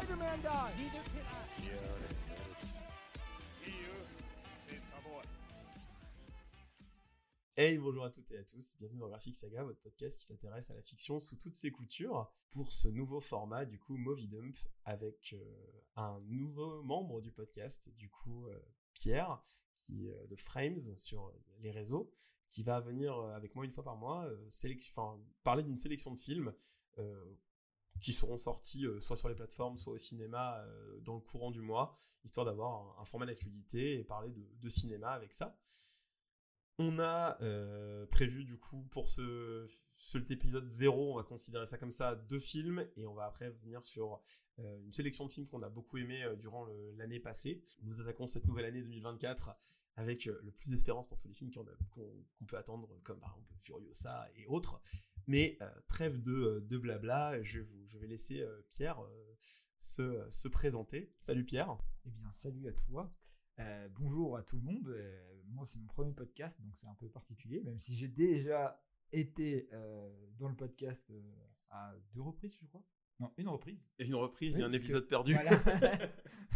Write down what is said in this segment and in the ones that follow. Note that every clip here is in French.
let Spider-Man die! See you, Space Cowboy. Hey, bonjour à toutes et à tous, bienvenue dans Graphic Saga, votre podcast qui s'intéresse à la fiction sous toutes ses coutures, pour ce nouveau format, du coup, Movie Dump, avec euh, un nouveau membre du podcast, du coup, euh, Pierre, qui euh, de Frames sur les réseaux, qui va venir euh, avec moi une fois par mois euh, parler d'une sélection de films euh, qui seront sortis euh, soit sur les plateformes, soit au cinéma euh, dans le courant du mois, histoire d'avoir un, format d'actualité et parler de, cinéma avec ça. On a euh, prévu du coup pour ce, cet épisode 0, on va considérer ça comme ça, deux films, et on va après venir sur une sélection de films qu'on a beaucoup aimé durant l'année passée. Nous attaquons cette nouvelle année 2024 avec le plus d'espérance pour tous les films qu'on peut attendre, comme par exemple Furiosa et autres. Mais euh, trêve de, de blabla, je, vous, je vais laisser euh, Pierre euh, se, se présenter. Salut Pierre. Eh bien, salut à toi. Euh, bonjour à tout le monde. Euh, moi, c'est mon premier podcast, donc c'est un peu particulier, même si j'ai déjà été euh, dans le podcast euh, à deux reprises, je crois. Non, une reprise. Et une reprise, il y a un que- épisode perdu. Voilà.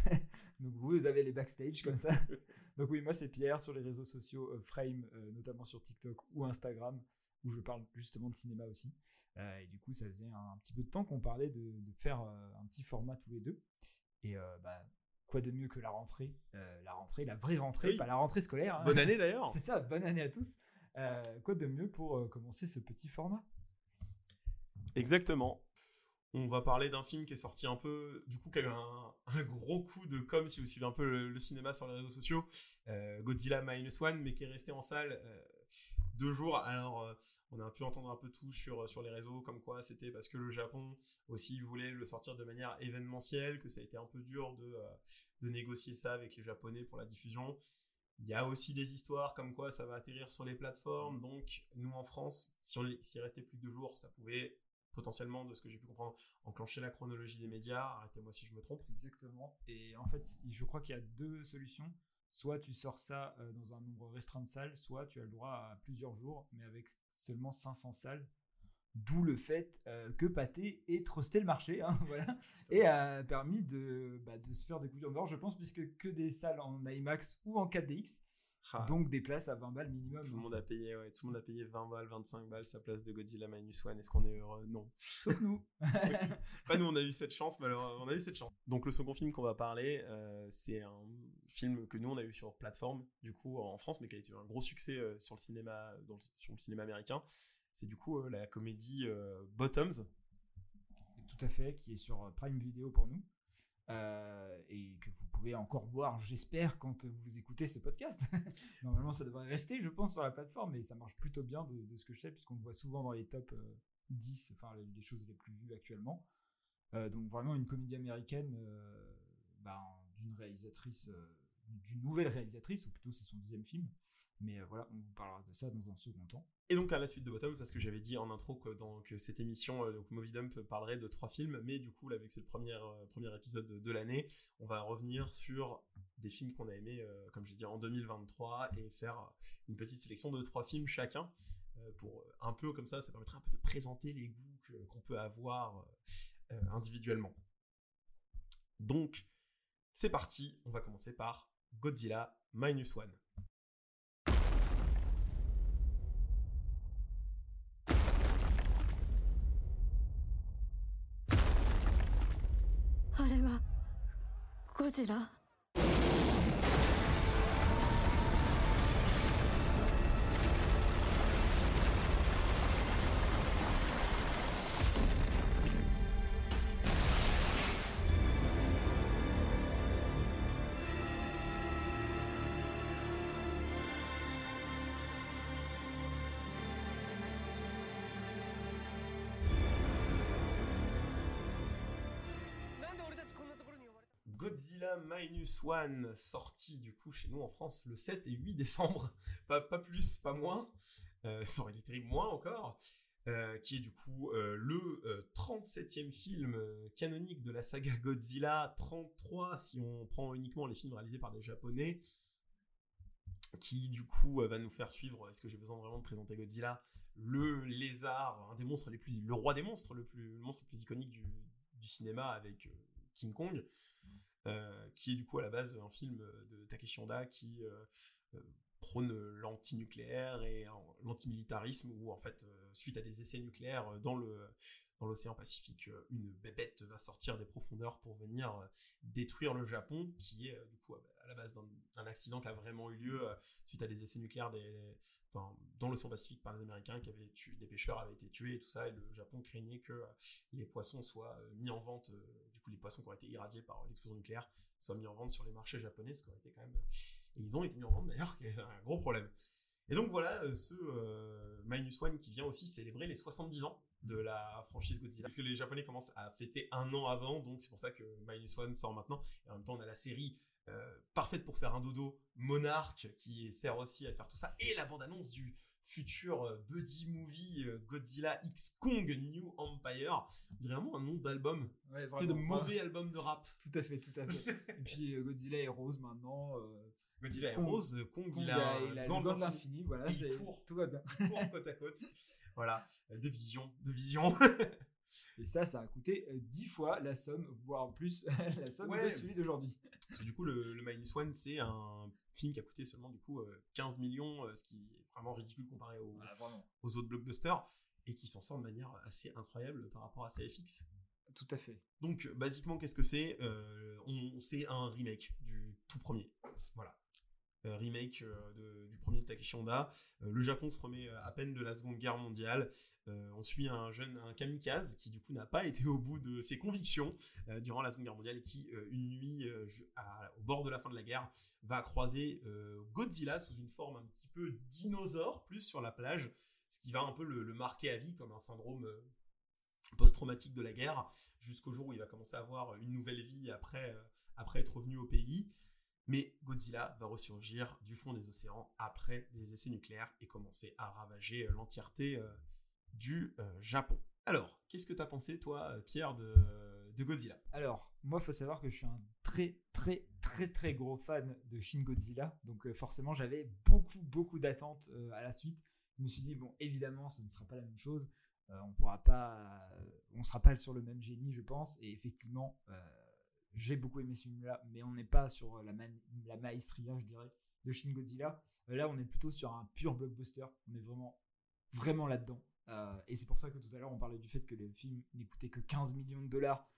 donc vous avez les backstage comme ça. Donc oui, moi c'est Pierre sur les réseaux sociaux euh, Frame, euh, notamment sur TikTok ou Instagram, où je parle justement de cinéma aussi. Euh, et du coup, ça faisait un, petit peu de temps qu'on parlait de, de faire euh, un petit format tous les deux. Et euh, bah, quoi de mieux que la rentrée, la rentrée, la vraie rentrée, Oui. pas la rentrée scolaire. hein. Bonne année d'ailleurs. C'est ça, bonne année à tous. Quoi de mieux pour commencer ce petit format? Exactement. On va parler d'un film qui est sorti un peu, du coup, qui a eu un, un gros coup de com si vous suivez un peu le, le cinéma sur les réseaux sociaux, euh, Godzilla Minus One, mais qui est resté en salle euh, deux jours. Alors, euh, on a pu entendre un peu tout sur, sur les réseaux, comme quoi c'était parce que le Japon aussi voulait le sortir de manière événementielle, que ça a été un peu dur de, euh, de négocier ça avec les Japonais pour la diffusion. Il y a aussi des histoires comme quoi ça va atterrir sur les plateformes. Donc, nous en France, si on s'il restait plus que deux jours, ça pouvait potentiellement, de ce que j'ai pu comprendre, enclencher la chronologie des médias. Arrêtez-moi si je me trompe. Exactement. Et en fait, je crois qu'il y a deux solutions. Soit tu sors ça euh, dans un nombre restreint de salles, soit tu as le droit à plusieurs jours, mais avec seulement 500 salles. D'où le fait euh, que Pathé ait trusté le marché, hein, voilà, et a permis de, bah, de se faire des coups d'or, je pense, puisque que des salles en IMAX ou en 4DX, Ah, donc des places à 20 balles minimum. tout le monde a payé, ouais, tout le monde a payé 20 balles, 25 balles sa place de Godzilla Minus One. Est-ce qu'on est heureux? Non. Sauf nous. Pas nous, on a eu cette chance, malheureusement, on a eu cette chance. Donc le second film qu'on va parler, euh, c'est un film que nous on a eu sur plateforme, du coup en France, mais qui a été un gros succès euh, sur le cinéma, dans le- sur le cinéma américain. C'est du coup euh, la comédie Bottoms. Tout à fait, qui est sur Prime Video pour nous. Euh, et que vous pouvez encore voir, j'espère, quand vous écoutez ce podcast. Normalement, ça devrait rester, je pense, sur la plateforme, et ça marche plutôt bien de, ce que je sais, puisqu'on le voit souvent dans les top euh, 10, enfin les, les choses les plus vues actuellement. Euh, donc vraiment une comédie américaine euh, ben, d'une réalisatrice, euh, d'une nouvelle réalisatrice, ou plutôt c'est son deuxième film. Mais euh, voilà, on vous parlera de ça dans un second temps. Et donc à la suite de Bottom, parce que j'avais dit en intro que, dans, cette émission, euh, donc Movie Dump, parlerait de trois films, mais du coup, là, vu que premier, euh, premier épisode de, l'année, on va revenir sur des films qu'on a aimés, euh, comme j'ai dit, en 2023, et faire une petite sélection de trois films chacun, pour un peu comme ça, ça permettra un peu de présenter les goûts qu'on peut avoir individuellement. Donc, c'est parti, on va commencer par Godzilla Minus One. れはゴジラ？Godzilla Minus One, sorti du coup chez nous en France le 7 et 8 décembre, pas, plus, pas moins, Euh, ça aurait été terrible moins encore, euh, qui est du coup euh, le euh, 37e film euh, canonique de la saga Godzilla, 33 si on prend uniquement les films réalisés par des japonais, qui du coup va nous faire suivre, est-ce que j'ai besoin vraiment de présenter Godzilla, le lézard, des monstres les plus, le roi des monstres, le, plus, monstre le plus iconique du, cinéma avec... King Kong, euh, qui est du coup à la base un film de Takeshi Honda qui euh, euh, prône l'anti-nucléaire et l'antimilitarisme, où en fait, euh, suite à des essais nucléaires euh, dans le dans l'océan Pacifique, euh, une bébête va sortir des profondeurs pour venir euh, détruire le Japon, qui est euh, du coup à la base d'un accident qui a vraiment eu lieu euh, suite à des essais nucléaires enfin, dans l'océan Pacifique par les Américains, qui avaient tué, des pêcheurs avaient été tués et tout ça, et le Japon craignait que euh, les poissons soient euh, mis en vente, euh, les poissons qui auraient été irradiés par l'explosion nucléaire soient mis en vente sur les marchés japonais, ce qui aurait été quand même... Et ils ont été mis en vente d'ailleurs, qui est un gros problème. Et donc voilà, euh, ce euh, Minus One qui vient aussi célébrer les 70 ans de la franchise Godzilla. Parce que les Japonais commencent à fêter un an avant, donc c'est pour ça que Minus One sort maintenant. Et en même temps, on a la série euh, parfaite pour faire un dodo, Monarch, qui sert aussi à faire tout ça, et la bande-annonce du futur euh, buddy movie euh, Godzilla X Kong New Empire. Vraiment un nom d'album. Ouais, C'est de mauvais albums de rap. Tout à fait, tout à fait. Et puis euh, Godzilla est rose maintenant. euh, Godzilla est Kong- rose, Kong, Kong il a, a, il a l'infini, l'infini, voilà, Et il c'est- court. tout va bien. court côte à côte. Voilà, Euh, de vision, de vision. Et ça, ça a coûté euh, 10 fois la somme, voire plus, la somme Ouais. de celui d'aujourd'hui. Parce que du coup, le, le Minus One, c'est un film qui a coûté seulement du coup euh, 15 millions, euh, ce qui est vraiment ridicule comparé aux, vraiment. aux autres blockbusters, et qui s'en sort de manière assez incroyable par rapport à sa FX. Tout à fait. Donc, euh, basiquement, qu'est-ce que c'est Euh, on, C'est un remake du tout premier. Voilà. Euh, remake euh, du premier de Takeshi. Euh, le Japon se remet à peine de la Seconde Guerre mondiale. On suit un jeune, un kamikaze, qui du coup n'a pas été au bout de ses convictions durant la Seconde Guerre mondiale et qui, une nuit, au bord de la fin de la guerre, va croiser Godzilla sous une forme un petit peu dinosaure, plus sur la plage, ce qui va un peu le, le marquer à vie comme un syndrome post-traumatique de la guerre, jusqu'au jour où il va commencer à avoir une nouvelle vie après, après être revenu au pays. Mais Godzilla va ressurgir du fond des océans après les essais nucléaires et commencer à ravager euh, l'entièreté euh, du euh, Japon. Alors, qu'est-ce que tu as pensé, toi, Pierre, de, de Godzilla? Alors, moi, faut savoir que je suis un très, très, très, très gros fan de Shin Godzilla. Donc, forcément, j'avais beaucoup, beaucoup d'attentes à la suite. Je me suis dit, bon, évidemment, ce ne sera pas la même chose. On pourra pas, on sera pas sur le même génie, je pense. Et effectivement, j'ai beaucoup aimé ce film-là, mais on n'est pas sur la, man- la maestria, je dirais, de Shin Godzilla. Euh, là, on est plutôt sur un pur blockbuster. On est vraiment, vraiment là-dedans. Euh, et c'est pour ça que tout à l'heure, on parlait du fait que le film coûté que 15 millions de dollars.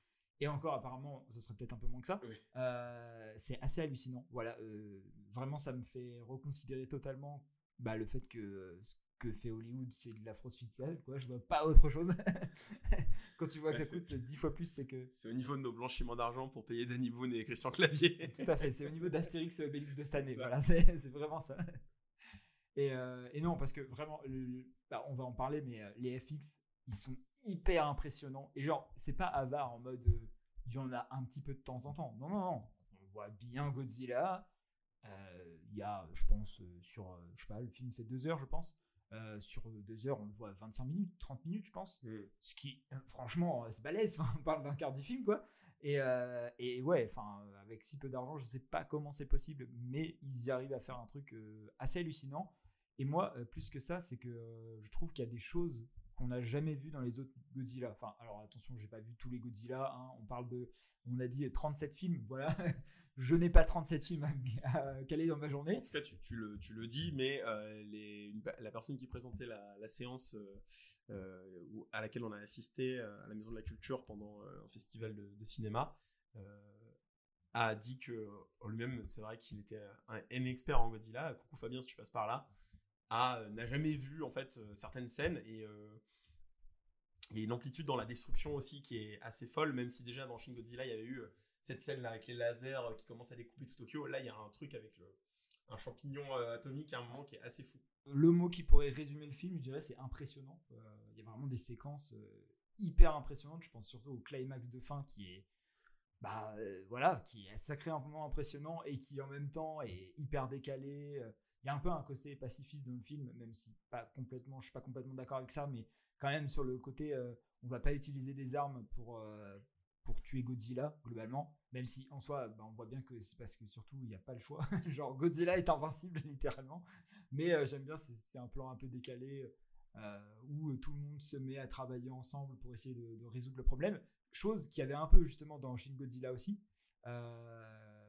Et encore, apparemment, ça serait peut-être un peu moins que ça. Oui. Euh, c'est assez hallucinant. Voilà, euh, vraiment, ça me fait reconsidérer totalement bah, le fait que euh, ce que fait Hollywood, c'est de la fraude fiscale. Quoi. Je vois pas autre chose. Quand tu vois que ça coûte 10 fois plus, c'est que. C'est au niveau de nos blanchiments d'argent pour payer Danny Boone et Christian Clavier. Tout à fait, c'est au niveau d'Astérix et Obélix de cette année. Voilà, c'est vraiment ça. Et, euh, et non, parce que vraiment, le- bah, on va en parler, mais euh, les FX, ils sont hyper impressionnants. Et genre, c'est pas avare en mode, euh, il y en a un petit peu de temps en temps. Non, non, non. On voit bien Godzilla. Euh, Il y a, je pense, sur, je sais pas, le film fait deux heures, je pense. Euh, sur deux heures, on le voit 25 minutes, 30 minutes, je pense. Ce qui, euh, franchement, euh, c'est balèze. On parle d'un quart du film, quoi. Et, euh, et ouais, enfin, avec si peu d'argent, je sais pas comment c'est possible, mais ils y arrivent à faire un truc euh, assez hallucinant. Et moi, plus que ça, c'est que je trouve qu'il y a des choses qu'on n'a jamais vues dans les autres Godzilla. Enfin, alors attention, j'ai pas vu tous les Godzilla. hein. On parle de, on a dit 37 films. Voilà, je n'ai pas 37 films à, caler dans ma journée. En tout cas, tu, le, tu le dis, mais euh, la personne qui présentait la, séance euh, euh, à laquelle on a assisté à la Maison de la Culture pendant un festival de, cinéma a dit que lui-même, c'est vrai qu'il était un, un expert en Godzilla. Coucou Fabien, si tu passes par là, a euh, n'a jamais vu en fait euh, certaines scènes et il y a une amplitude dans la destruction aussi qui est assez folle, même si déjà dans Shin Godzilla il y avait eu euh, cette scène là avec les lasers qui commencent à découper tout Tokyo. Là, il y a un truc avec un champignon atomique à un moment qui est assez fou. Le mot qui pourrait résumer le film, je dirais, c'est impressionnant. Il y a vraiment des séquences hyper impressionnantes. Je pense surtout au climax de fin qui est, bah voilà, qui est sacrément impressionnant et qui en même temps est hyper décalé. Il y a un peu un côté pacifiste dans le film, même si pas complètement, je suis pas complètement d'accord avec ça, mais quand même sur le côté, euh, on va pas utiliser des armes pour euh, pour tuer Godzilla globalement, même si en soi, bah, on voit bien que c'est parce que surtout il n'y a pas le choix. Genre Godzilla est invincible littéralement. Mais euh, j'aime bien, c'est- un plan un peu décalé euh, où tout le monde se met à travailler ensemble pour essayer de, résoudre le problème. chose qu'il y avait un peu justement dans Shin Godzilla aussi.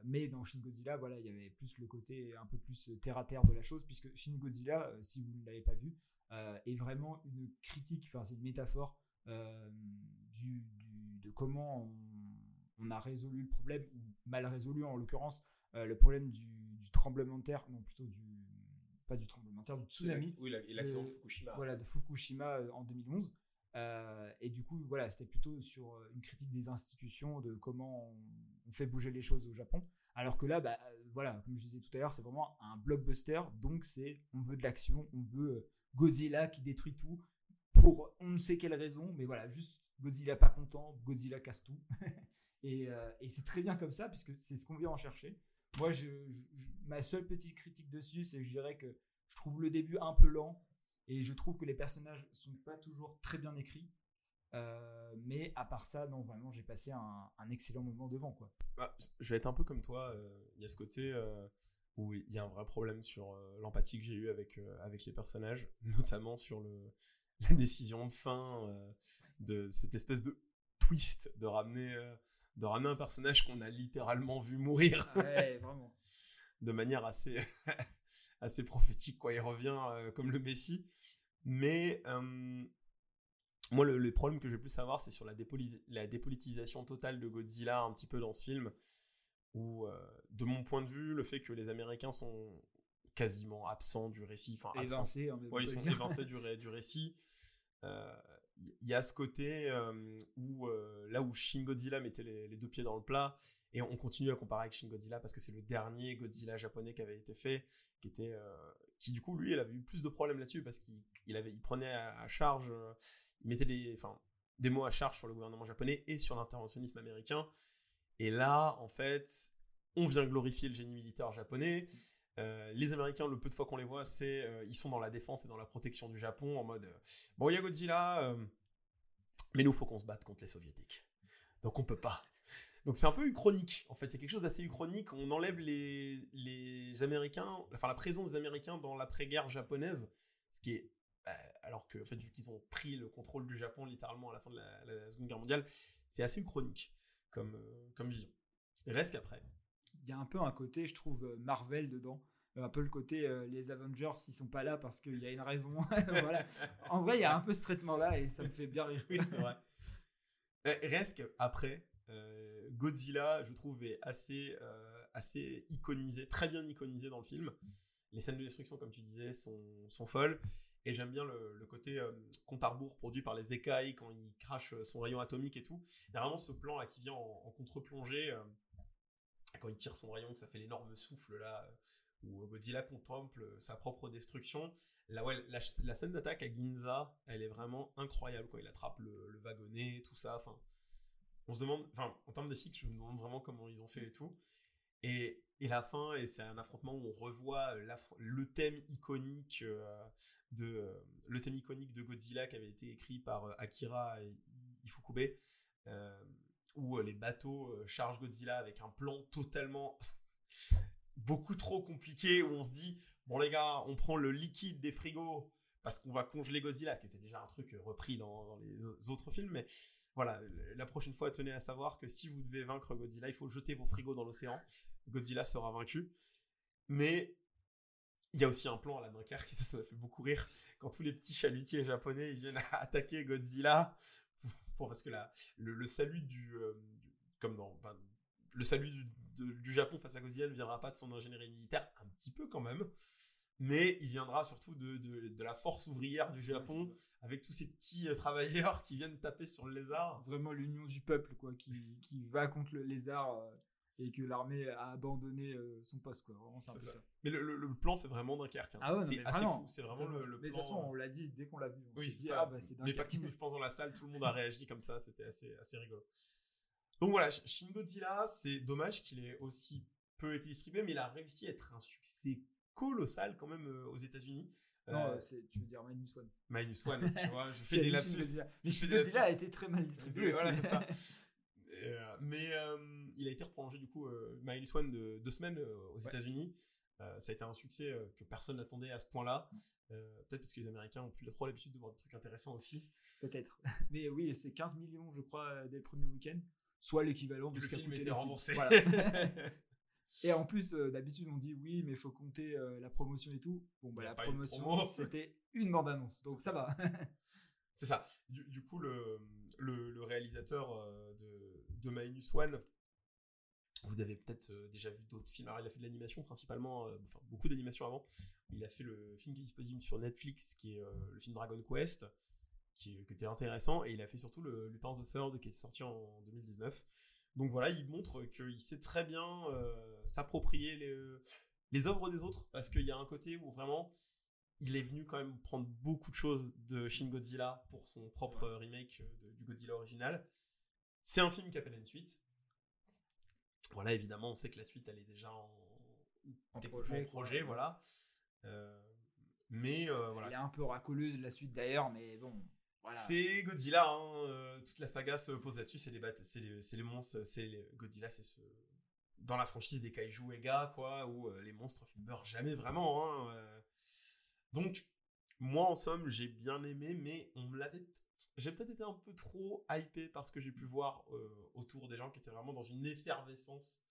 Mais dans Shin Godzilla, voilà, il y avait plus le côté un peu plus terre à terre de la chose, puisque Shin Godzilla, euh, si vous ne l'avez pas vu, euh, est vraiment une critique, enfin c'est une métaphore euh, du, du- de comment on, on a résolu le problème, ou mal résolu en l'occurrence, euh, le problème du, du tremblement de terre, non plutôt du pas du tremblement de terre, du tsunami Oui, l'accident de Euh, Fukushima. voilà, de Fukushima euh, en 2011. Euh, et du coup, voilà, c'était plutôt sur euh, une critique des institutions, de comment on, fait bouger les choses au Japon. Alors que là, bah, euh, voilà, comme je disais tout à l'heure, c'est vraiment un blockbuster. Donc, c'est on veut de l'action, on veut euh, Godzilla qui détruit tout pour on ne sait quelle raison, mais voilà, juste Godzilla pas content, Godzilla casse tout. et euh, et c'est très bien comme ça, puisque c'est ce qu'on vient en chercher. Moi, je, ma seule petite critique dessus, c'est je dirais que je trouve le début un peu lent et je trouve que les personnages sont pas toujours très bien écrits. Euh, mais à part ça, non, vraiment, j'ai passé un, un excellent moment devant, quoi. Bah, je vais être un peu comme toi. euh, Il y a ce côté euh, où il y a un vrai problème sur l'empathie que j'ai eue avec, avec les personnages, notamment sur le, la décision de fin de cette espèce de twist de ramener, de ramener un personnage qu'on a littéralement vu mourir Ouais, vraiment. de manière assez, assez prophétique. Quoi. Il revient comme le Messie. Mais moi, le, le problème que je vais plus savoir, c'est sur la, la dépolitisation totale de Godzilla un petit peu dans ce film. Où, euh, de mon point de vue, le fait que les Américains sont quasiment absents du récit. Enfin, absents. Évincé, hein, Ouais, on ils sont évincés du, ré- du récit. Euh, Il y a ce côté euh, où, euh, là où Shin Godzilla mettait les, les deux pieds dans le plat, et on continue à comparer avec Shin Godzilla parce que c'est le dernier Godzilla japonais qui avait été fait, qui était, euh, qui du coup lui, il avait eu plus de problèmes là-dessus parce qu'il il avait, il prenait à, à charge, euh, il mettait des, mots à charge sur le gouvernement japonais et sur l'interventionnisme américain. Et là, en fait, on vient glorifier le génie militaire japonais. Euh, les Américains, le peu de fois qu'on les voit, c'est euh, ils sont dans la défense et dans la protection du Japon en mode euh, bon, il y a Godzilla, euh, mais nous, faut qu'on se batte contre les Soviétiques. Donc on peut pas. Donc c'est un peu uchronique. En fait, il y a quelque chose d'assez uchronique. On enlève les, Américains, enfin la présence des Américains dans l'après-guerre japonaise, ce qui est alors que en fait vu qu'ils ont pris le contrôle du Japon littéralement à la fin de la, la Seconde Guerre mondiale, c'est assez uchronique comme euh, comme vision. Reste qu'après. Il y a un peu un côté, je trouve, euh, Marvel dedans. Euh, Un peu le côté, euh, les Avengers, ils sont pas là parce qu'il y a une raison. voilà. En vrai, il y a un peu ce traitement-là et ça me fait bien rire. Oui, c'est vrai. Euh, Reste qu'après, euh, Godzilla, je trouve, est assez, euh, assez iconisé, très bien iconisé dans le film. Les scènes de destruction, comme tu disais, sont, sont folles. Et j'aime bien le, côté euh, compte à rebours produit par les écailles quand il crache euh, son rayon atomique et tout. Il y a vraiment ce plan là qui vient en, en contre-plongée. euh, quand il tire son rayon, que ça fait l'énorme souffle là, euh, où Godzilla contemple sa propre destruction. Là, ouais, la, scène d'attaque à Ginza, elle est vraiment incroyable. Quoi. Il attrape le, le wagonnet, tout ça. Enfin, on se demande, enfin, en termes d'effics, je me demande vraiment comment ils ont fait et tout. Et la fin, et c'est un affrontement où on revoit euh, le thème iconique euh, de euh, le thème iconique de Godzilla qui avait été écrit par Akira Ifukube, euh, où les bateaux chargent Godzilla avec un plan totalement beaucoup trop compliqué où on se dit bon les gars, on prend le liquide des frigos parce qu'on va congeler Godzilla, ce qui était déjà un truc repris dans, les au- autres films, mais voilà, la prochaine fois, tenez à savoir que si vous devez vaincre Godzilla, il faut jeter vos frigos dans l'océan. Godzilla sera vaincu. Mais il y a aussi un plan à la Dunkerque, et ça, ça m'a fait beaucoup rire, quand tous les petits chalutiers japonais ils viennent attaquer Godzilla, pour, parce que la, le, le salut du, euh, du- comme dans, enfin, le salut du, de- du Japon face à Godzilla ne viendra pas de son ingénierie militaire, un petit peu quand même, mais il viendra surtout de, de, de la force ouvrière du Japon, avec tous ces petits euh, travailleurs qui viennent taper sur le lézard. Vraiment l'union du peuple, quoi, qui, qui va contre le lézard euh, et que l'armée a abandonné euh, son poste, quoi. Vraiment, c'est un C'est peu ça. ça. Mais le, le- le plan fait vraiment Dunkerque. hein. Ah ouais, c'est assez vraiment, fou. C'est vraiment le, le Mais de plan. toute façon, on l'a dit dès qu'on l'a vu. On Oui, dit, ah bah Mais pas je pense dans la salle, tout le monde a réagi comme ça. C'était assez, assez rigolo. Donc voilà, Shin Godzilla, c'est dommage qu'il ait aussi peu été distribué, mais il a réussi à être un succès colossal quand même euh, aux États-Unis. Non, Euh, euh, tu veux dire Minus One. Minus One, tu vois, je fais des lapsus. Mais Shin Godzilla a été très mal distribué Voilà, c'est ça. Euh, mais euh, il a été reprolongé du coup, euh, Minus One de deux semaines euh, aux Ouais. États-Unis. Euh, ça a été un succès euh, que personne n'attendait à ce point-là. Peut-être parce que les Américains ont plus trop l'habitude de voir des trucs intéressants aussi. Peut-être. Mais oui, c'est 15 millions, je crois, dès le premier week-end. Soit l'équivalent qu'a film était remboursé. Voilà. Et en plus, d'habitude, on dit oui, mais il faut compter la promotion et tout. Bon, bah, la promotion, promo. c'était une bande-annonce. Donc ça va. C'est ça. Du, du coup, le, le, le réalisateur de, de Minus One, vous avez peut-être euh, déjà vu d'autres films. Alors, il a fait de l'animation principalement, euh, enfin beaucoup d'animation avant. Il a fait le film qui est disponible sur Netflix, qui est euh, le film Dragon Quest, qui, est- qui était intéressant. Et il a fait surtout le Lupin the Third, qui est sorti en 2019. Donc voilà, il montre qu'il sait très bien euh, s'approprier les, les œuvres des autres, parce qu'il y a un côté où vraiment il est venu quand même prendre beaucoup de choses de Shin Godzilla pour son propre remake de- du Godzilla original. C'est un film qui appelle une suite. Voilà, évidemment, on sait que la suite, elle est déjà en, projet, voilà. Euh, mais euh, voilà, Elle est un peu racoleuse la suite d'ailleurs, mais bon. Voilà. c'est Godzilla, hein, euh, toute la saga se pose là-dessus, c'est les, c'est les, monstres, c'est les- Godzilla, c'est ce... Dans la franchise des kaiju Ega, quoi, où les monstres meurent jamais vraiment. Hein. Donc, moi, en somme, j'ai bien aimé, mais on me l'avait... J'ai peut-être été un peu trop hypé par ce que j'ai pu voir euh, autour des gens qui étaient vraiment dans une effervescence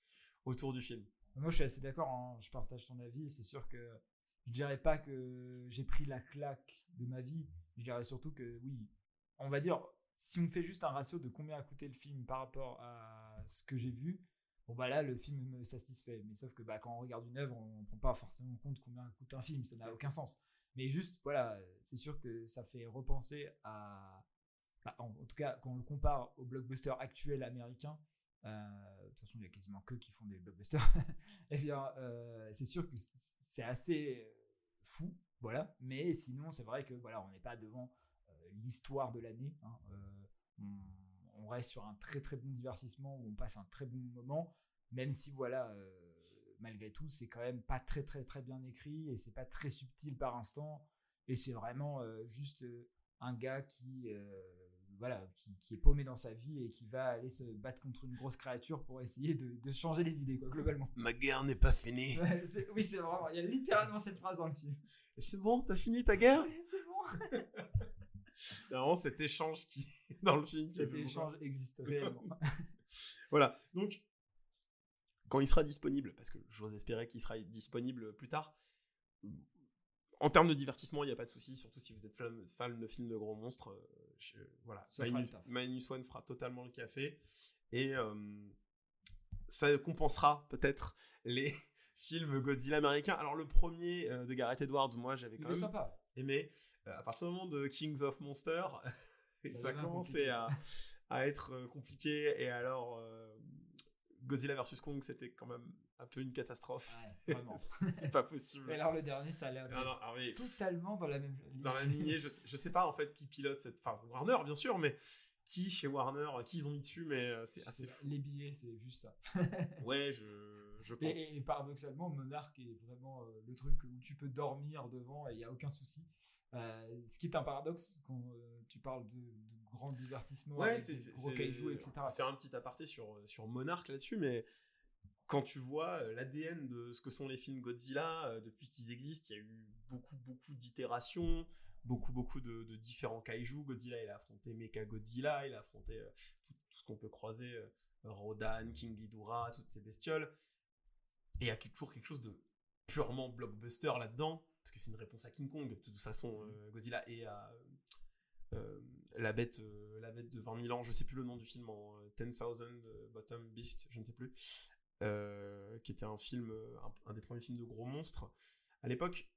autour du film. Moi, je suis assez d'accord. hein, Je partage ton avis. C'est sûr que je dirais pas que j'ai pris la claque de ma vie. Je dirais surtout que oui, on va dire, si on fait juste un ratio de combien a coûté le film par rapport à ce que j'ai vu, bon bah là, le film me satisfait. Mais sauf que bah, quand on regarde une œuvre, on prend pas forcément en compte combien coûte un film. Ça n'a aucun sens. Mais juste, voilà, c'est sûr que ça fait repenser à. bah, en, tout cas, quand on le compare au blockbuster actuel américain, euh, de toute façon, il y a quasiment que qui font des blockbusters. eh bien, euh, c'est sûr que c'est assez euh, fou, voilà. Mais sinon, c'est vrai que voilà, on n'est pas devant l'histoire de l'année. hein. On, reste sur un très très bon divertissement où on passe un très bon moment, même si voilà, malgré tout, c'est quand même pas très très très bien écrit et c'est pas très subtil par instant. Et c'est vraiment euh, juste euh, un gars qui euh, voilà, qui, qui est paumé dans sa vie et qui va aller se battre contre une grosse créature pour essayer de, de changer les idées, quoi, globalement. Ma guerre n'est pas finie. Ouais, c'est- oui, c'est vraiment, il y a littéralement cette phrase dans le film. C'est bon, t'as fini ta guerre? Ouais, c'est bon. Vraiment cet échange qui dans le film. Cet échange existe réellement. Voilà. Donc, quand il sera disponible, parce que j'ose espérer qu'il sera disponible plus tard, en termes de divertissement, il n'y a pas de souci, surtout si vous êtes fan, de films de gros monstres. euh, je- voilà. Minus, One fera totalement le café. Et euh, ça compensera peut-être les films Godzilla américains. Alors, le premier euh, de Gareth Edwards, moi, j'avais quand même sympa. aimé. Euh, à partir du moment de Kings of Monsters, ça, Ça commençait à, à être compliqué. Et alors, Godzilla vs Kong, c'était quand même un peu une catastrophe. Ouais, vraiment. C'est pas possible. Et alors le dernier, ça a l'air totalement dans la même dans la lignée, je, sais- je sais pas en fait qui pilote cette. Enfin, Warner, bien sûr, mais qui chez Warner, qui ils ont mis dessus, mais euh, c'est assez fou. Les billets, c'est juste ça. Ouais, je, je pense. Et, et- et paradoxalement, Monarch est vraiment euh, le truc où tu peux dormir devant et il n'y a aucun souci. Euh, ce qui est un paradoxe quand euh, tu parles de, de grands divertissements, Ouais, avec des gros kaiju, etc. on va faire un petit aparté sur, sur Monarch là-dessus, mais quand tu vois euh, l'ADN de ce que sont les films Godzilla, euh, depuis qu'ils existent, il y a eu beaucoup, beaucoup d'itérations, beaucoup, beaucoup de, de différents kaiju. Godzilla, il a affronté Mecha Godzilla, il a affronté euh, tout, tout ce qu'on peut croiser, euh, Rodan, King Ghidorah, toutes ces bestioles. Et il y a toujours quelque chose de purement blockbuster là-dedans, parce que c'est une réponse à King Kong, de toute façon, euh, Godzilla, et à la, bête, euh, la bête de 20 000 ans, je sais plus le nom du film, en euh, 10,000 euh, Bottom Beast, je ne sais plus, euh, qui était un film, euh, un, un des premiers films de gros monstres à l'époque.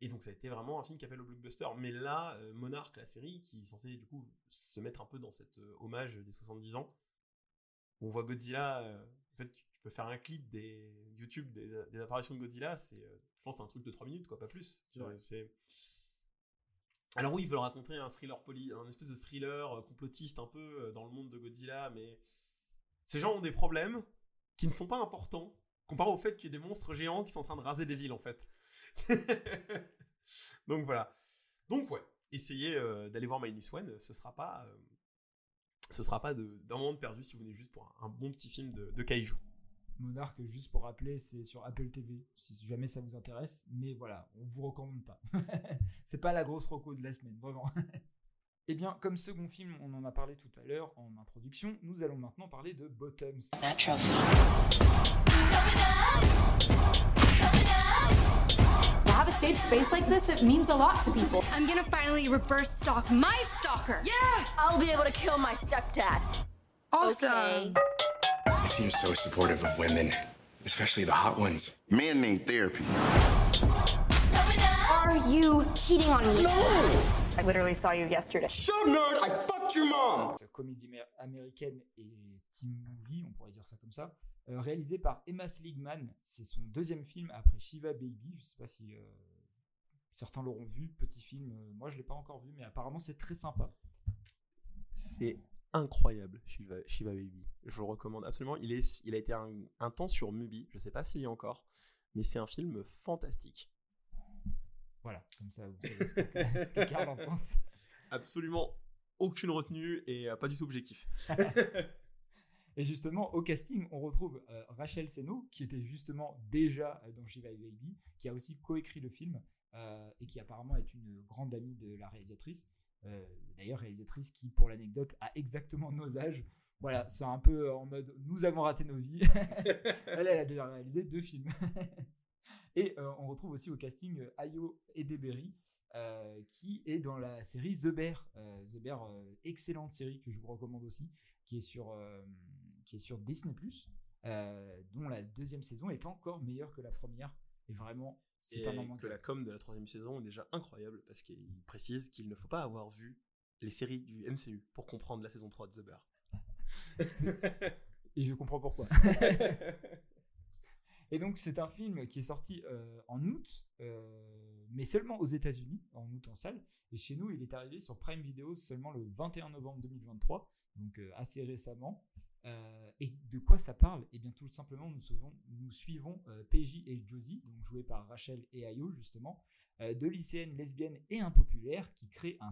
Et donc ça a été vraiment un film qui appelle au blockbuster. Mais là, euh, Monarch, la série, qui est censée du coup se mettre un peu dans cet euh, hommage des 70 ans, on voit Godzilla, euh, en fait tu peux faire un clip des YouTube des, des apparitions de Godzilla, c'est, euh, je pense, que un truc de 3 minutes, quoi, pas plus. Euh, C'est... Alors oui, ils veulent raconter un thriller poli, un espèce de thriller euh, complotiste un peu euh, dans le monde de Godzilla, mais ces gens ont des problèmes qui ne sont pas importants comparé au fait qu'il y ait des monstres géants qui sont en train de raser des villes en fait. Donc voilà. Donc ouais, essayez euh, d'aller voir Minus One, ce sera pas, ce sera pas d'un moment perdu si vous venez juste pour un, un bon petit film de, de kaiju. Monarch, juste pour rappeler, c'est sur Apple TV, si jamais ça vous intéresse. Mais voilà, on vous recommande pas. c'est pas la grosse reco de la semaine, vraiment. Eh bien, comme second film, on en a parlé tout à l'heure en introduction, nous allons maintenant parler de Bottoms. That trophy. To have a safe space like this, it means a lot to people. I'm gonna finally reverse stalk my stalker. Yeah! I'll be able to kill my stepdad. Awesome. Seems so supportive of women, especially the hot ones. Men need therapy. Are you cheating on me? I literally saw you yesterday. So nerd, I fucked your mom! comédie amé- américaine et teen movie, on pourrait dire ça comme ça, euh, réalisé par Emma Seligman. C'est son deuxième film après Shiva Baby. Je sais pas si euh, certains l'auront vu. Petit film, euh, moi je l'ai pas encore vu, mais apparemment c'est très sympa. C'est incroyable, Shiva, Shiva Baby. Je le recommande absolument. Il, est, il a été un, un temps sur Mubi, je sais pas s'il y a encore, mais c'est un film fantastique. Voilà, comme ça vous savez ce que, ce que Karl en pense. Absolument aucune retenue et euh, pas du tout objectif. Et justement, au casting, on retrouve euh, Rachel Seno, qui était justement déjà dans Shiva Baby, qui a aussi coécrit le film, euh, et qui apparemment est une grande amie de la réalisatrice. Euh, D'ailleurs, réalisatrice qui, pour l'anecdote, a exactement nos âges. Voilà, c'est un peu en mode nous avons raté nos vies. elle, elle a déjà réalisé deux films. et euh, on retrouve aussi au casting euh, Ayo Edeberry, euh, qui est dans la série The Bear. The Bear, excellente série que je vous recommande aussi, qui est sur, qui est sur Disney+, dont la deuxième saison est encore meilleure que la première. Et vraiment, c'est un moment que la com de la troisième saison est déjà incroyable parce qu'il précise qu'il ne faut pas avoir vu les séries du MCU pour comprendre la saison 3 de The Bear. Et je comprends pourquoi. Et donc, c'est un film qui est sorti euh, en août, euh, mais seulement aux États-Unis, en août en salle. Et chez nous, il est arrivé sur Prime Video seulement le 21 novembre 2023, donc euh, assez récemment. Euh, et de quoi ça parle? Eh bien, tout simplement, nous, suivons euh, PJ et Josie, donc joués par Rachel et Ayo, justement, euh, deux lycéennes lesbiennes et impopulaires qui créent un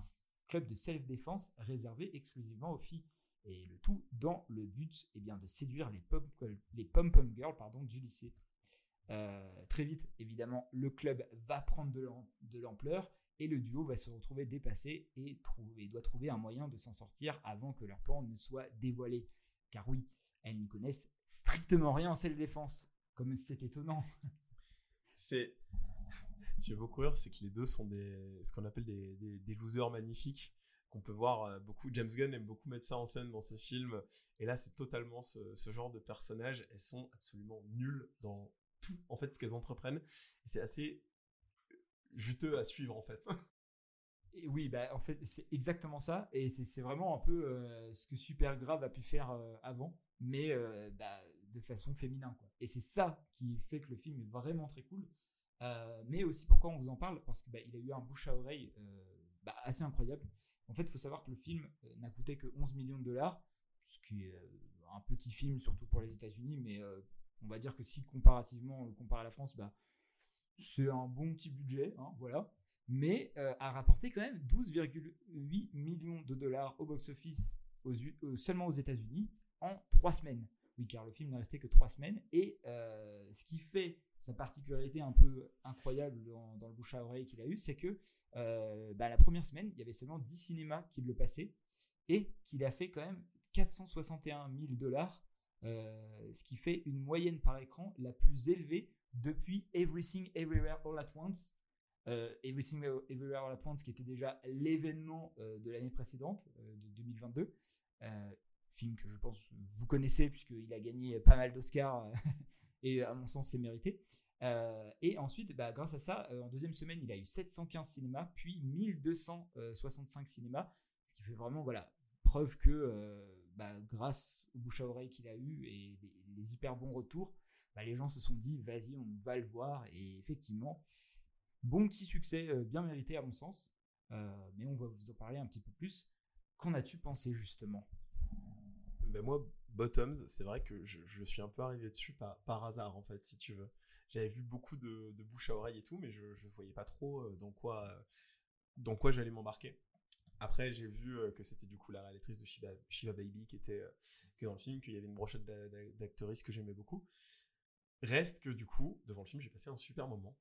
club de self-défense réservé exclusivement aux filles. Et le tout dans le but eh bien, de séduire les pom- les pom-pom girls du lycée. Très vite, évidemment, le club va prendre de l'am- de l'ampleur et le duo va se retrouver dépassé et, et doit trouver un moyen de s'en sortir avant que leur plan ne soit dévoilé. Car oui, elles n'y connaissent strictement rien en self-défense. Comme c'est étonnant. C'est. Tu veux beaucoup rire, c'est que les deux sont des, ce qu'on appelle des, losers magnifiques. Qu'on peut voir euh, beaucoup. James Gunn aime beaucoup mettre ça en scène dans ses films. Et là, c'est totalement ce, genre de personnages. Elles sont absolument nulles dans tout, en fait, ce qu'elles entreprennent. C'est assez juteux à suivre, en fait. Et oui, bah, en fait, c'est exactement ça. Et c'est vraiment un peu euh, ce que Super Grave a pu faire euh, avant, mais euh, bah, de façon féminin. Quoi. Et c'est ça qui fait que le film est vraiment très cool. Mais aussi pourquoi on vous en parle? Parce qu'il a eu un bouche à oreille bah, assez incroyable. En fait, il faut savoir que le film n'a coûté que 11 millions de dollars, ce qui est un petit film, surtout pour les États-Unis, mais on va dire que si comparativement on le compare à la France, bah, c'est un bon petit budget, hein, voilà mais euh, a rapporté quand même 12,8 millions de dollars au box-office euh, seulement aux États-Unis en trois semaines. Oui, car le film n'est resté que trois semaines. Et euh, ce qui fait sa particularité un peu incroyable dans, le bouche à oreille qu'il a eu, c'est que bah, la première semaine, il y avait seulement 10 cinémas qui le passaient et qu'il a fait quand même 461 000 dollars, ce qui fait une moyenne par écran la plus élevée depuis Everything Everywhere All at Once, Everything Everywhere All at Once, qui était déjà l'événement euh, de l'année précédente, euh, de 2022. Euh, film que je pense vous connaissez, puisqu'il a gagné pas mal d'Oscars, euh, et à mon sens, c'est mérité. Euh, et ensuite, bah, grâce à ça, euh, en deuxième semaine, il a eu 715 cinémas, puis 1265 cinémas, ce qui fait vraiment voilà, preuve que euh, bah, grâce au bouche à oreille qu'il a eu et les, les hyper bons retours, bah, les gens se sont dit, vas-y, on va le voir. Et effectivement, Bon petit succès, euh, bien mérité à mon sens. Euh, mais on va vous en parler un petit peu plus. Qu'en as-tu pensé justement? Ben moi, Bottoms, c'est vrai que je, suis un peu arrivé dessus par, hasard, en fait, si tu veux. J'avais vu beaucoup de, bouche à oreille et tout, mais je ne voyais pas trop euh, dans quoi, dans quoi j'allais m'embarquer. Après, j'ai vu que c'était du coup la réalisatrice de Shiva, Baby qui était, dans le film, qu'il y avait une brochette d'a- d'a- d'actrices que j'aimais beaucoup. Reste que du coup, devant le film, j'ai passé un super moment.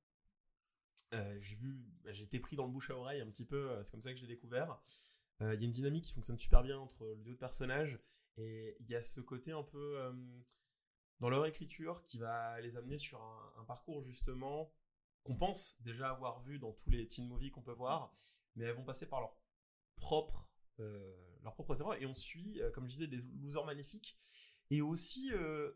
Euh, j'ai vu, bah, j'ai été pris dans le bouche à oreille un petit peu, euh, c'est comme ça que je l'ai découvert. Euh, Il y a une dynamique qui fonctionne super bien entre les deux personnages, et il y a ce côté un peu dans leur écriture qui va les amener sur un, parcours justement qu'on pense déjà avoir vu dans tous les teen movies qu'on peut voir, mais elles vont passer par leur propre, leurs propres erreurs, et on suit, comme je disais, des losers magnifiques, et aussi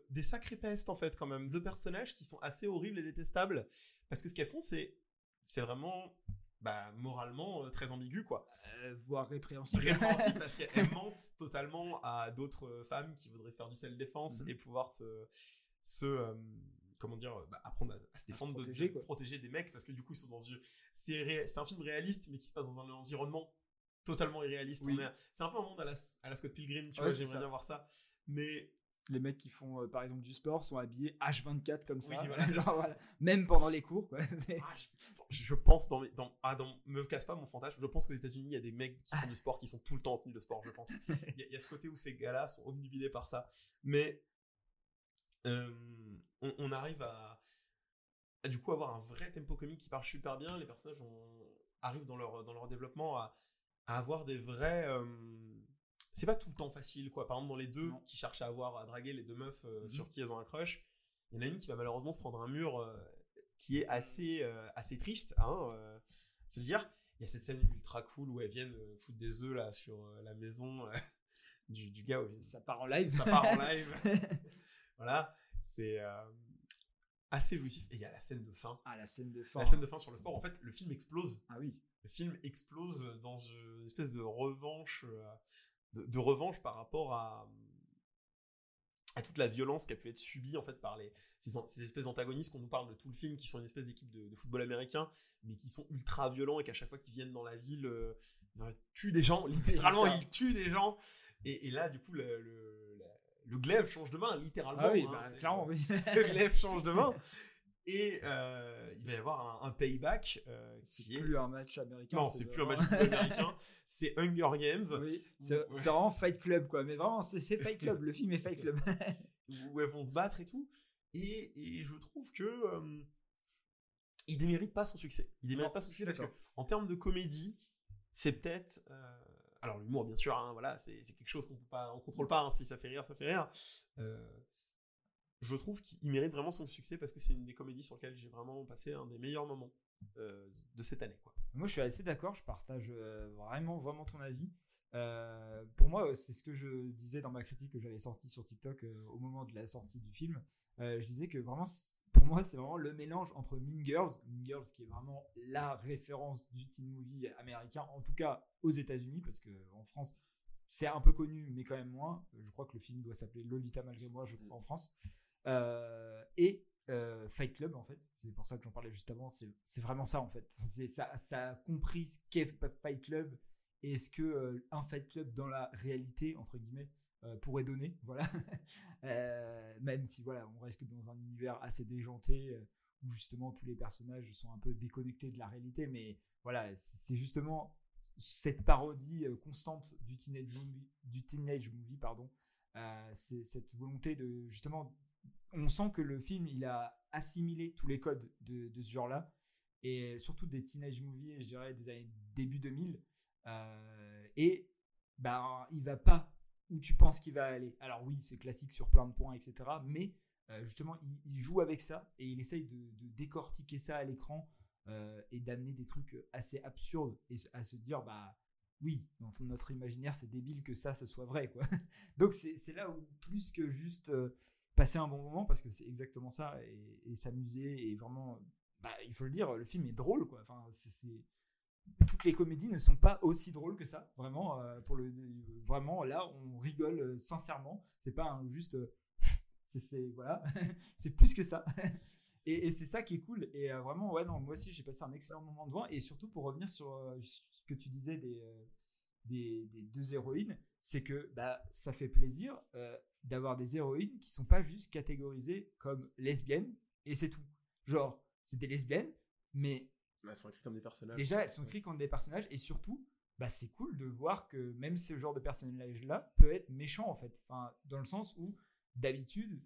des sacrées pestes en fait quand même, deux personnages qui sont assez horribles et détestables, parce que ce qu'elles font c'est c'est vraiment bah, moralement euh, très ambigu quoi. Euh, voire répréhensible. Répréhensible parce qu'elles mentent totalement à d'autres euh, femmes qui voudraient faire du self-défense Mhm. et pouvoir se, se euh, comment dire, bah, apprendre à, à se défendre, de- protéger, de, protéger des mecs parce que du coup ils sont dans une, c'est un film réaliste mais qui se passe dans un environnement totalement irréaliste. Oui. C'est un peu un monde à la, à la Scott Pilgrim, tu Ouais, vois, j'aimerais bien voir ça. Mais Les mecs qui font euh, par exemple du sport sont habillés H24 comme ça. Oui, voilà, ça. Même pendant les cours. Quoi. Ah, je, je pense dans, mes, dans ah dans me casse pas mon fantasme je pense qu'aux États-Unis il y a des mecs qui font du sport qui sont tout le temps en tenue de sport je pense il y, a- il y a ce côté où ces gars-là sont obnubilés par ça mais euh, on, on arrive à, à du coup avoir un vrai tempo comique qui marche super bien les personnages ont- arrivent dans leur dans leur développement à, à avoir des vrais euh, c'est pas tout le temps facile quoi par exemple dans les deux Non. qui cherchent à avoir à draguer les deux meufs euh, Mhm. sur qui elles ont un crush il y en a une qui va malheureusement se prendre un mur euh, qui est assez, euh, assez triste, hein, se le dire. Il y a cette scène ultra cool où elles viennent foutre des œufs là sur la maison du, du gars. Où Ça part en live. ça part en live. voilà, c'est assez jouissif. Et il y a la scène de fin. Ah, la scène de fin. La scène de fin sur le sport, en fait, le film explose. Ah oui. Le film explose dans une espèce de revanche, euh, de, de revanche par rapport à, à toute la violence qui a pu être subie en fait par les ces, ces espèces d'antagonistes qu'on nous parle de tout le film, qui sont une espèce d'équipe de, de football américain, mais qui sont ultra violents et qu'à chaque fois qu'ils viennent dans la ville, euh, ils tuent des gens, littéralement ils tuent des gens. Et, et là, du coup, le, le, le glaive change de main, littéralement. Ah oui, hein, bah, clairement, oui. le glaive change de main. Et euh, il va y avoir un, un payback euh, C'est qui est plus un match américain. non, c'est plus un match américain, c'est Hunger Games, Oui, c'est Ouais. vraiment Fight Club, quoi. Mais vraiment, c'est Fight Club. Le film est Fight Club. où elles vont se battre et tout. Et, et je trouve que euh, il démérite pas son succès. Il démérite Non, pas son succès parce que en termes de comédie, c'est peut-être alors l'humour bien sûr, hein, voilà, c'est quelque chose qu'on on contrôle pas. hein, si ça fait rire, ça fait rire. Je trouve qu'il mérite vraiment son succès parce que c'est une des comédies sur lesquelles j'ai vraiment passé un des meilleurs moments euh, de cette année. Moi, je suis assez d'accord. Je partage euh, vraiment, vraiment ton avis. Euh, pour moi, c'est ce que je disais dans ma critique que j'avais sortie sur TikTok au moment de la sortie du film. Je disais que vraiment, pour moi, c'est vraiment le mélange entre Mean Girls, Mean Girls qui est vraiment la référence du teen movie américain, en tout cas aux États-Unis, parce que en France, c'est un peu connu, mais quand même moins. Je crois que le film doit s'appeler Lolita malgré moi, je crois, en France. Euh, et euh, Fight Club, en fait, c'est pour ça que j'en parlais juste avant, c'est vraiment ça, en fait. Ça, ça a compris ce qu'est Fight Club et ce que euh, un Fight Club dans la réalité, entre guillemets, pourrait donner. Voilà. Même si, voilà, on reste dans un univers assez déjanté, où justement tous les personnages sont un peu déconnectés de la réalité, mais voilà, c'est justement cette parodie constante du teenage movie, du teenage movie pardon, c'est cette volonté de justement, on sent que le film il a assimilé tous les codes de, de ce genre-là et surtout des teenage movies, je dirais des années début 2000, euh, et bah il va pas où tu penses qu'il va aller. Alors oui, c'est classique sur plein de points, etc. Mais euh, justement, il, joue avec ça et il essaye de, décortiquer ça à l'écran euh, et d'amener des trucs assez absurdes et à se dire bah oui dans notre imaginaire c'est débile que ça ce soit vrai quoi donc c'est là où plus que juste passer un bon moment parce que c'est exactement ça et, s'amuser et vraiment bah il faut le dire le film est drôle quoi enfin c'est toutes les comédies ne sont pas aussi drôles que ça vraiment euh, pour le vraiment là on rigole euh, sincèrement c'est pas juste euh, c'est voilà c'est plus que ça et, c'est ça qui est cool. Et vraiment, ouais, non, moi aussi, j'ai passé un excellent moment devant. Et surtout, pour revenir sur ce que tu disais des, des, deux héroïnes, c'est que bah, ça fait plaisir d'avoir des héroïnes qui sont pas juste catégorisées comme lesbiennes et c'est tout. Genre, c'est des lesbiennes, mais Elles sont écrites comme des personnages. déjà, elles sont écrites comme des personnages. Et surtout, bah, c'est cool de voir que même ce genre de personnage-là peut être méchant, en fait. Enfin, dans le sens où, d'habitude,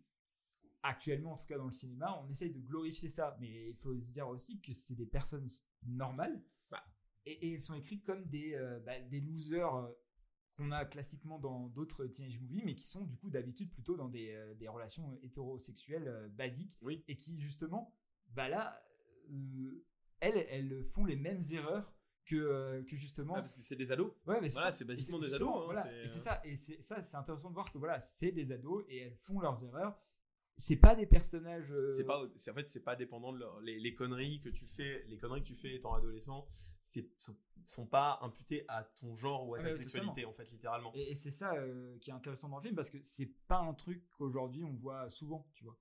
actuellement, en tout cas dans le cinéma, on essaye de glorifier ça. Mais il faut se dire aussi que c'est des personnes normales. Bah. Et, et elles sont écrites comme des, euh, bah, des losers euh, qu'on a classiquement dans d'autres teenage movies, mais qui sont du coup d'habitude plutôt dans des, euh, des relations hétérosexuelles euh, basiques. Oui. Et qui justement, bah là, euh, elles, elles font les mêmes erreurs que, euh, que justement. Ah, parce que c'est des ados. Ouais, mais Voilà, c'est basiquement des ados, hein, voilà. Et c'est euh, ça. Et c'est ça, c'est intéressant de voir que voilà, c'est des ados et elles font leurs erreurs. C'est pas des personnages. euh, C'est pas, c'est en fait, c'est pas dépendant de leur- les, les conneries que tu fais, les conneries que tu fais étant adolescent, c'est sont, sont pas imputées à ton genre ou à Ah ta ouais, sexualité en fait, littéralement. Et, et c'est ça euh, qui est intéressant dans le film parce que c'est pas un truc qu'aujourd'hui on voit souvent, tu vois,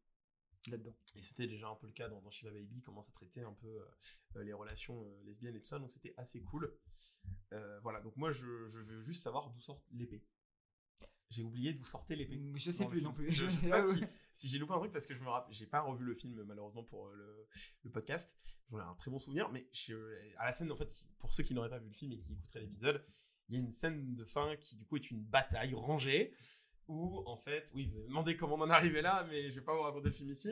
là-dedans. Et c'était déjà un peu le cas dans, dans Shiva Baby, comment ça traitait un peu euh, les relations euh, lesbiennes et tout ça, donc c'était assez cool. Euh, voilà, donc moi je, je veux juste savoir d'où sort l'épée. J'ai oublié d'où sortait l'épée. Je sais plus non plus. Je, je sais pas Ouais, si, j'ai loupé un truc parce que je me rappelle, j'ai pas revu le film malheureusement pour euh, le, le podcast. J'en ai un très bon souvenir, mais je- à la scène en fait, pour ceux qui n'auraient pas vu le film et qui écouteraient l'épisode, il y a une scène de fin qui du coup est une bataille rangée où en fait, oui, vous avez demandé comment on en arrivé là, mais je vais pas vous raconter le film ici.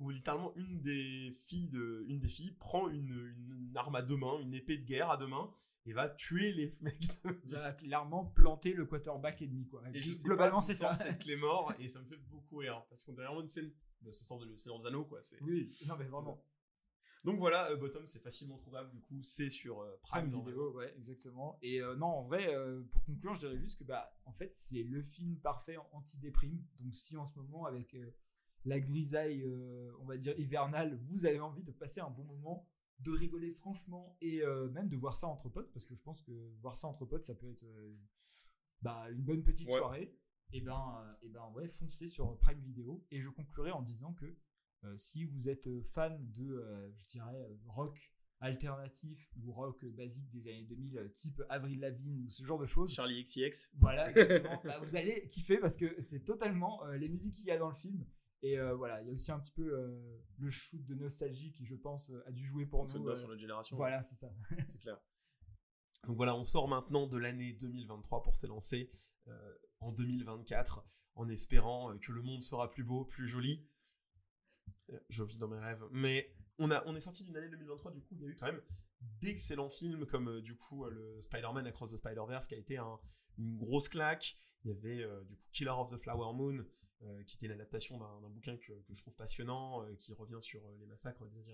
Où littéralement une des filles de, une des filles prend une, une arme à deux mains, une épée de guerre à deux mains et va tuer les mecs. Il va clairement planter le quarterback ennemi quoi. et je Globalement c'est ça. sort cette clé mort et ça me fait beaucoup rire parce qu'on a vraiment une scène de ce sort de le Seigneur des Anneaux quoi. C'est Oui, non mais vraiment. donc voilà, euh, Bottom c'est facilement trouvable du coup, c'est sur euh, Prime, Prime vidéo, ouais, exactement. Et euh, non, en vrai, euh, pour conclure, je dirais juste que bah, en fait, c'est le film parfait en anti-déprime. Donc, si en ce moment, avec euh, la grisaille, euh, on va dire hivernale, vous avez envie de passer un bon moment, de rigoler franchement et euh, même de voir ça entre potes, parce que je pense que voir ça entre potes, ça peut être euh, bah, une bonne petite Ouais. soirée. Et ben, euh, et ben, ouais, foncez sur Prime Vidéo. Et je conclurai en disant que euh, si vous êtes fan de, je dirais, rock alternatif ou rock basique des années 2000, euh, type Avril Lavigne ou ce genre de choses, Charlie XCX. voilà, bah, vous allez kiffer parce que c'est totalement les musiques qu'il y a dans le film. Et euh, voilà, il y a aussi un petit peu euh, le shoot de nostalgie qui, je pense, euh, a dû jouer pour fonctionne nous. euh, sur notre génération. voilà, c'est ça. c'est clair. Donc voilà, on sort maintenant de l'année 2023 pour s'élancer euh, en 2024 en espérant que le monde sera plus beau, plus joli. Je vis dans mes rêves. Mais on, a, on est sorti d'une année 2023, du coup, il y a eu quand même d'excellents films comme du coup le Spider-Man Across the Spider-Verse qui a été un- une grosse claque. Il y avait euh, du coup Killer of the Flower Moon euh, qui était une adaptation d'un bouquin que, que je trouve passionnant, euh, qui revient sur euh, les massacres des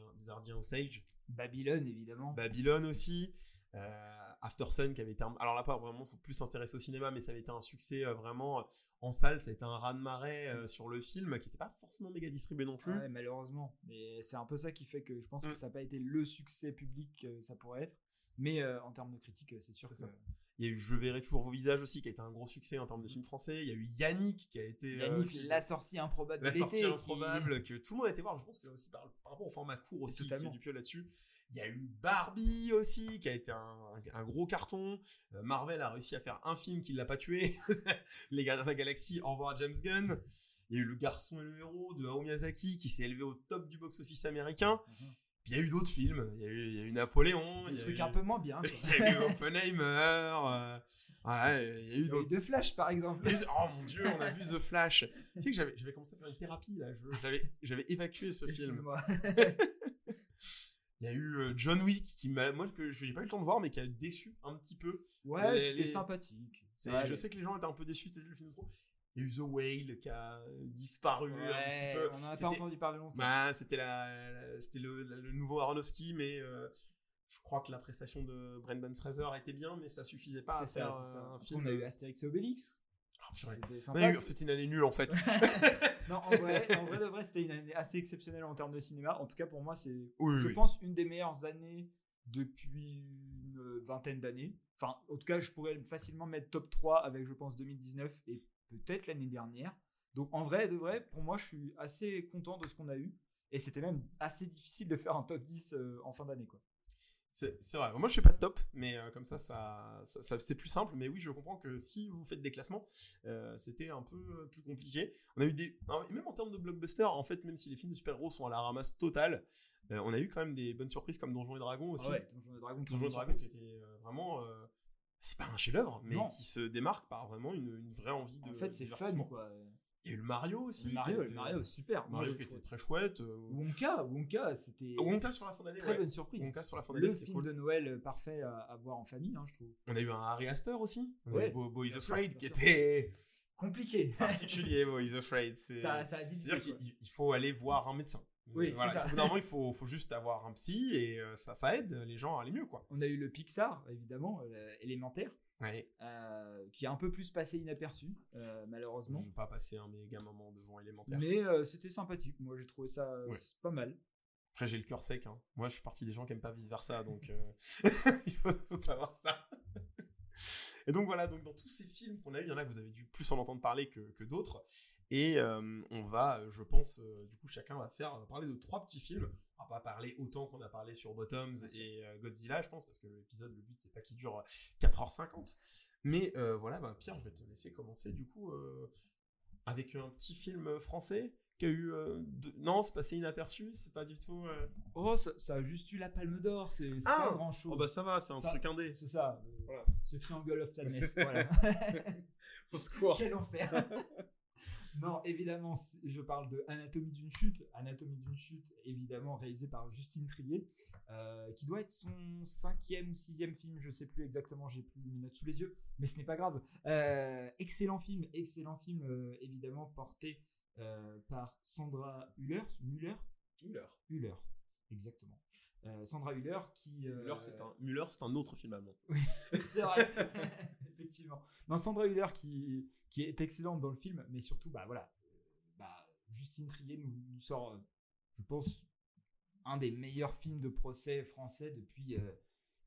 des Osage. Babylone, évidemment. Babylone aussi. Euh, After Sun qui avait été un... alors là pas vraiment faut plus s'intéresser au cinéma mais ça avait été un succès euh, vraiment euh, en salle ça a été un raz de marée euh, sur le film qui n'était pas forcément méga distribué non plus Ouais, malheureusement. Mais c'est un peu ça qui fait que je pense Mm. que ça n'a pas été le succès public que ça pourrait être. Mais en termes de critique, c'est sûr que. ça. Il y a eu Je verrai toujours vos visages aussi qui a été un gros succès en termes de film français. Il y a eu Yannick qui a été euh, Yannick, la sortie improbable la sortie qui- improbable que tout le monde a été voir. Je pense que là aussi par, par rapport au format court aussi Totalement. du pied là-dessus. Il y a eu Barbie aussi qui a été un, un gros carton. Euh, Marvel a réussi à faire un film qui l'a pas tué. Les Gardiens de la Galaxie au revoir James Gunn. Il y a eu Le Garçon et le Héros de Hayao Miyazaki qui s'est élevé au top du box-office américain. Mhm. Puis il y a eu d'autres films il y a eu, il y a eu Napoléon il Des y a trucs eu- un peu moins bien. il y a eu Oppenheimer euh, voilà, il y a eu eu deux Flash, par exemple. Oh mon dieu, on a vu The Flash. tu sais que j'avais, j'avais commencé à faire une thérapie là. Je- j'avais, j'avais évacué ce film. Il y a eu euh, John Wick qui m'a, moi que j'ai pas eu le temps de voir, mais qui a déçu un petit peu. Ouais, Les- c'était les- sympathique. C'est- Ouais, je sais que les gens étaient un peu déçus, c'était le film trop. Il y a eu The Whale qui a disparu un petit peu. on en a pas entendu parler longtemps. Bah, c'était la, la- c'était le, le nouveau Aronofsky, mais euh, je crois que la prestation de Brendan Fraser était bien, mais ça suffisait pas à faire ça. un film. On a eu Astérix et Obélix. Oh. C'était une année nulle en fait. Non, en vrai, en vrai de vrai, c'était une année assez exceptionnelle en termes de cinéma. En tout cas, pour moi, c'est, Oui, je oui. pense, une des meilleures années depuis une vingtaine d'années. Enfin, en tout cas, je pourrais facilement mettre top 3 avec, je pense, 2019 et peut-être l'année dernière. Donc, en vrai, de vrai, pour moi, je suis assez content de ce qu'on a eu. Et c'était même assez difficile de faire un top 10 euh, en fin d'année, quoi. C'est vrai. Moi, je suis pas de top, mais euh, comme ça, ça, ça, ça- c'est plus simple. Mais oui, je comprends que si vous faites des classements, euh, c'était un peu plus compliqué. On a eu des, même en termes de blockbuster, en fait, même si les films de super-héros sont à la ramasse totale, euh, on a eu quand même des bonnes surprises comme Donjons et Dragons aussi. Ah ouais, Donjons et Dragons, très Donjons et bonne Dragons qui surprise. était vraiment, c'est pas un chef-d'œuvre, mais Non. qui se démarque par vraiment une, une vraie envie de. En fait, c'est fun, quoi. Il y a eu le Mario aussi. Le Mario, le était- Mario, super. Mario qui était très chouette. euh, Wonka, Wonka, c'était Wonka sur la fin d'année, très ouais. bonne surprise. Wonka sur la fin d'année, Le c'était film cool. de Noël euh, parfait à, à voir en famille, hein, je trouve. On a eu un Harry Astor aussi. Ouais, Bo, Bo is bien sûr, Afraid qui était Compliqué. particulier. Bo is Afraid. C'est ça, ça a divisé. C'est-à-dire qu'il il faut aller voir un médecin. Oui, voilà. c'est ça. Au bout d'un moment, il faut, faut juste avoir un psy et euh, ça, ça aide les gens à aller mieux, quoi. On a eu le Pixar, évidemment, euh, élémentaire, Ouais. euh, qui est un peu plus passé inaperçu, malheureusement. Je veux pas passer un méga moment devant élémentaire. Mais c'était sympathique. Moi, j'ai trouvé ça Ouais. pas mal. Après, j'ai le cœur sec. Hein. Moi, je suis parti des gens qui aiment pas vice versa, donc il faut, faut savoir ça. Et donc voilà, donc dans tous ces films qu'on a eu, il y en a que vous avez dû plus en entendre parler que, que d'autres. Et euh, on va, euh, je pense, euh, du coup, chacun va faire parler de trois petits films. On va pas parler autant qu'on a parlé sur Bottoms et euh, Godzilla, je pense, parce que l'épisode, le but, c'est pas qu'il dure euh, 4h50. Mais voilà, bah, Pierre, je vais te laisser commencer, du coup, avec un petit film français qui a eu... Non, c'est passé inaperçu, c'est pas du tout... Oh, ça, ça a juste eu la Palme d'Or, c'est Ah pas grand chose. Oh bah ça va, c'est un Ça- truc indé. C'est ça. Voilà. C'est Triangle of Sadness. voilà. Au secours. Quel enfer. non, évidemment, je parle de Anatomie d'une chute. Anatomie d'une chute, évidemment, réalisé par Justine Trier, euh, qui doit être son cinquième ou sixième film, je sais plus exactement, j'ai plus mes notes sous les yeux, mais ce n'est pas grave. Euh, excellent film, excellent film, euh, évidemment, porté euh, par Sandra Hüller. Müller Müller. Hüller, exactement. Euh, Sandra Hüller qui... euh, Müller, c'est un... Müller, c'est un autre film allemand. c'est vrai, effectivement. Non, Sandra Hüller qui, qui est excellente dans le film, mais surtout, bah voilà, euh, bah, Justine Trier nous, nous sort, euh, je pense, un des meilleurs films de procès français depuis, euh,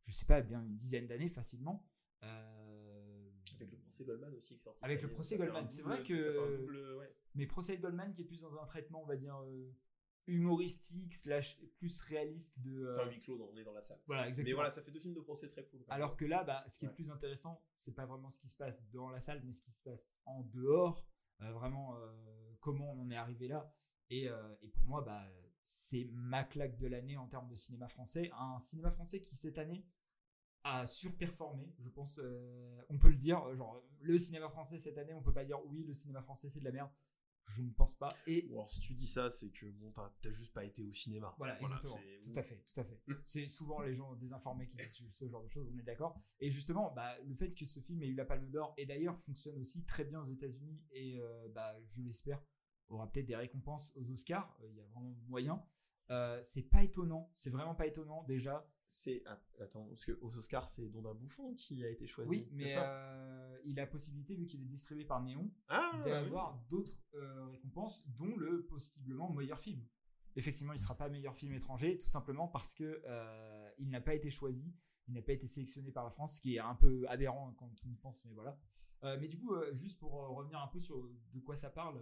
je sais pas, bien une dizaine d'années facilement. Euh, Avec le procès Goldman aussi qui est sorti. Avec le procès Goldman, c'est vrai que- double, ouais. mais Procès Goldman qui est plus dans un traitement, on va dire, euh, humoristique, slash plus réaliste de... euh, C'est un huis clos, on est dans la salle. voilà, exactement. Mais voilà, ça fait deux films de procès très cool. Alors que là, bah, ce qui est Ouais. plus intéressant, c'est pas vraiment ce qui se passe dans la salle, mais ce qui se passe en dehors. euh, vraiment, euh, comment on en est arrivé là. Et, euh, et pour moi, bah, c'est ma claque de l'année en termes de cinéma français. Un cinéma français qui, cette année, a surperformé, je pense. euh, on peut le dire. Genre, le cinéma français cette année, on peut pas dire oui, le cinéma français c'est de la merde. Je ne pense pas. Et si tu dis ça, c'est que bon, t'as juste pas été au cinéma. voilà, exactement. Tout à fait, tout à fait. C'est souvent les gens désinformés qui disent ce genre de choses, on est d'accord. Et justement, bah, le fait que ce film ait eu la Palme d'Or et d'ailleurs fonctionne aussi très bien aux États-Unis et euh, bah, je l'espère aura peut-être des récompenses aux Oscars. euh, Il y a vraiment moyen. Euh, c'est pas étonnant, c'est vraiment pas étonnant déjà. C'est att- attends, parce que aux Oscars, c'est Don bouffon qui a été choisi. Oui, mais euh, il a possibilité, vu qu'il est distribué par Néon, ah, d'avoir d'autres euh, récompenses, dont le possiblement meilleur film. Effectivement, il ne sera pas meilleur film étranger, tout simplement parce que euh, il n'a pas été choisi, il n'a pas été sélectionné par la France, ce qui est un peu aberrant quand on y pense, mais voilà. Mais du coup, juste pour revenir un peu sur de quoi ça parle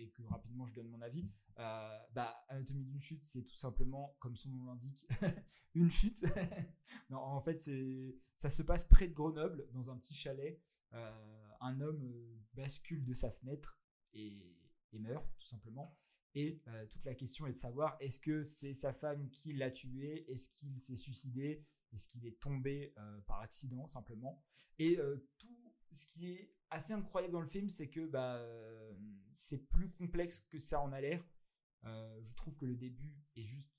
et que rapidement je donne mon avis, euh, bah, Anatomie d'une chute, c'est tout simplement, comme son nom l'indique, une chute. non, en fait, c'est ça se passe près de Grenoble, dans un petit chalet. Euh, un homme euh, bascule de sa fenêtre et, meurt, tout simplement. Et euh, toute la question est de savoir est-ce que c'est sa femme qui l'a tué? Est-ce qu'il s'est suicidé? Est-ce qu'il est tombé par accident, simplement? Et tout ce qui est assez incroyable dans le film, c'est que bah, c'est plus complexe que ça en a l'air. Euh, je trouve que le début est juste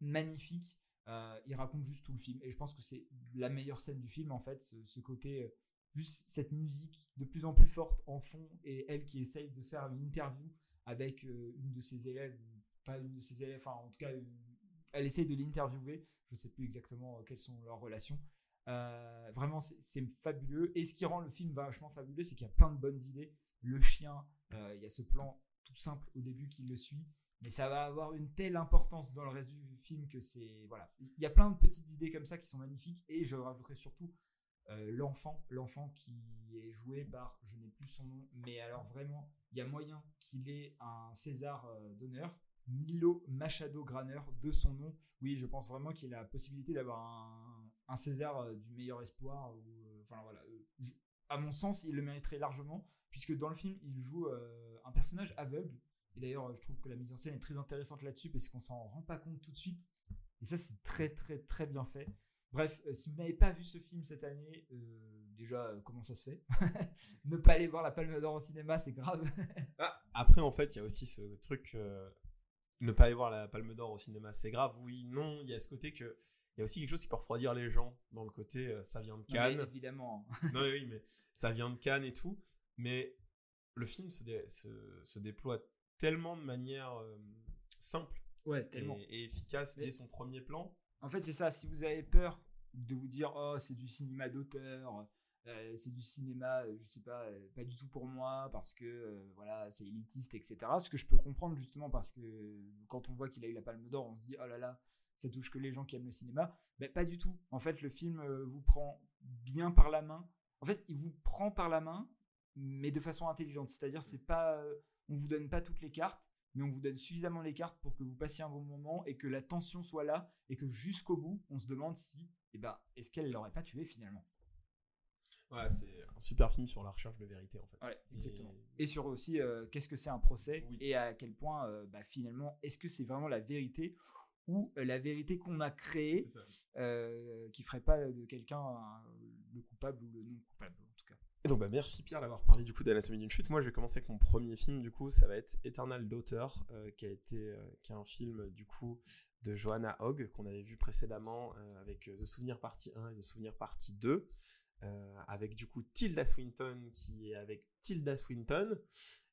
magnifique. Euh, il raconte juste tout le film. Et je pense que c'est la meilleure scène du film, en fait, ce, côté, euh, juste cette musique de plus en plus forte en fond, et elle qui essaye de faire une interview avec une de ses élèves, pas une de ses élèves, enfin en tout cas, elle essaye de l'interviewer. Je sais plus exactement quelles sont leurs relations. Euh, vraiment, c'est fabuleux. Et ce qui rend le film vachement fabuleux, c'est qu'il y a plein de bonnes idées. Le chien, euh, il y a ce plan tout simple au début qui le suit, mais ça va avoir une telle importance dans le reste du film que c'est voilà. Il y a plein de petites idées comme ça qui sont magnifiques. Et je rajouterai surtout euh, l'enfant, l'enfant qui est joué par, je n'ai plus son nom, mais alors vraiment, il y a moyen qu'il ait un César euh, d'honneur. Milo Machado Graner de son nom. Oui, je pense vraiment qu'il a la possibilité d'avoir un, un César euh, du meilleur espoir. Euh, enfin voilà, euh, à mon sens, il le mériterait largement, puisque dans le film, il joue un personnage aveugle. Et d'ailleurs, je trouve que la mise en scène est très intéressante là-dessus, parce qu'on s'en rend pas compte tout de suite. Et ça, c'est très, très, très bien fait. Bref, si vous n'avez pas vu ce film cette année, déjà, comment ça se fait? Ne pas aller voir la Palme d'Or au cinéma, c'est grave. Ah, après, en fait, il y a aussi ce truc. ne pas aller voir la Palme d'Or au cinéma, c'est grave. Oui, non, il y a ce côté que. Il y a aussi quelque chose qui peut refroidir les gens dans le côté euh, ça vient de Non, mais Cannes. évidemment. non, mais oui, mais ça vient de Cannes et tout. Mais le film se, dé- se- se déploie tellement de manière euh, simple Ouais, et, tellement. et efficace Mais- dès son premier plan. En fait, c'est ça. Si vous avez peur de vous dire, oh, c'est du cinéma d'auteur, euh, c'est du cinéma, je sais pas, pas du tout pour moi, parce que voilà, c'est élitiste, etc. Ce que je peux comprendre justement parce que quand on voit qu'il a eu la Palme d'Or, on se dit, oh là là, ça touche que les gens qui aiment le cinéma. Mais pas du tout. En fait, le film euh, vous prend bien par la main. En fait, il vous prend par la main, mais de façon intelligente. C'est-à-dire, c'est pas, euh, on vous donne pas toutes les cartes mais on vous donne suffisamment les cartes pour que vous passiez un bon moment et que la tension soit là et que jusqu'au bout, on se demande si, eh ben, est-ce qu'elle l'aurait pas tué finalement Ouais, c'est un super film sur la recherche de vérité en fait. Ouais, Et- exactement. Et sur aussi, euh, qu'est-ce que c'est un procès Oui. et à quel point, euh, bah, finalement, est-ce que c'est vraiment la vérité ou la vérité qu'on a créée euh, qui ferait pas de quelqu'un un- le coupable ou le non coupable en tout cas. Et donc bah merci Pierre d'avoir parlé du coup d'Anatomie d'une chute. Moi je vais commencer avec mon premier film du coup, ça va être Eternal Daughter, euh, qui a été euh, qui est un film du coup de Johanna Hogg qu'on avait vu précédemment avec The Souvenir partie 1 et The Souvenir partie 2. euh, avec du coup Tilda Swinton qui est avec Tilda Swinton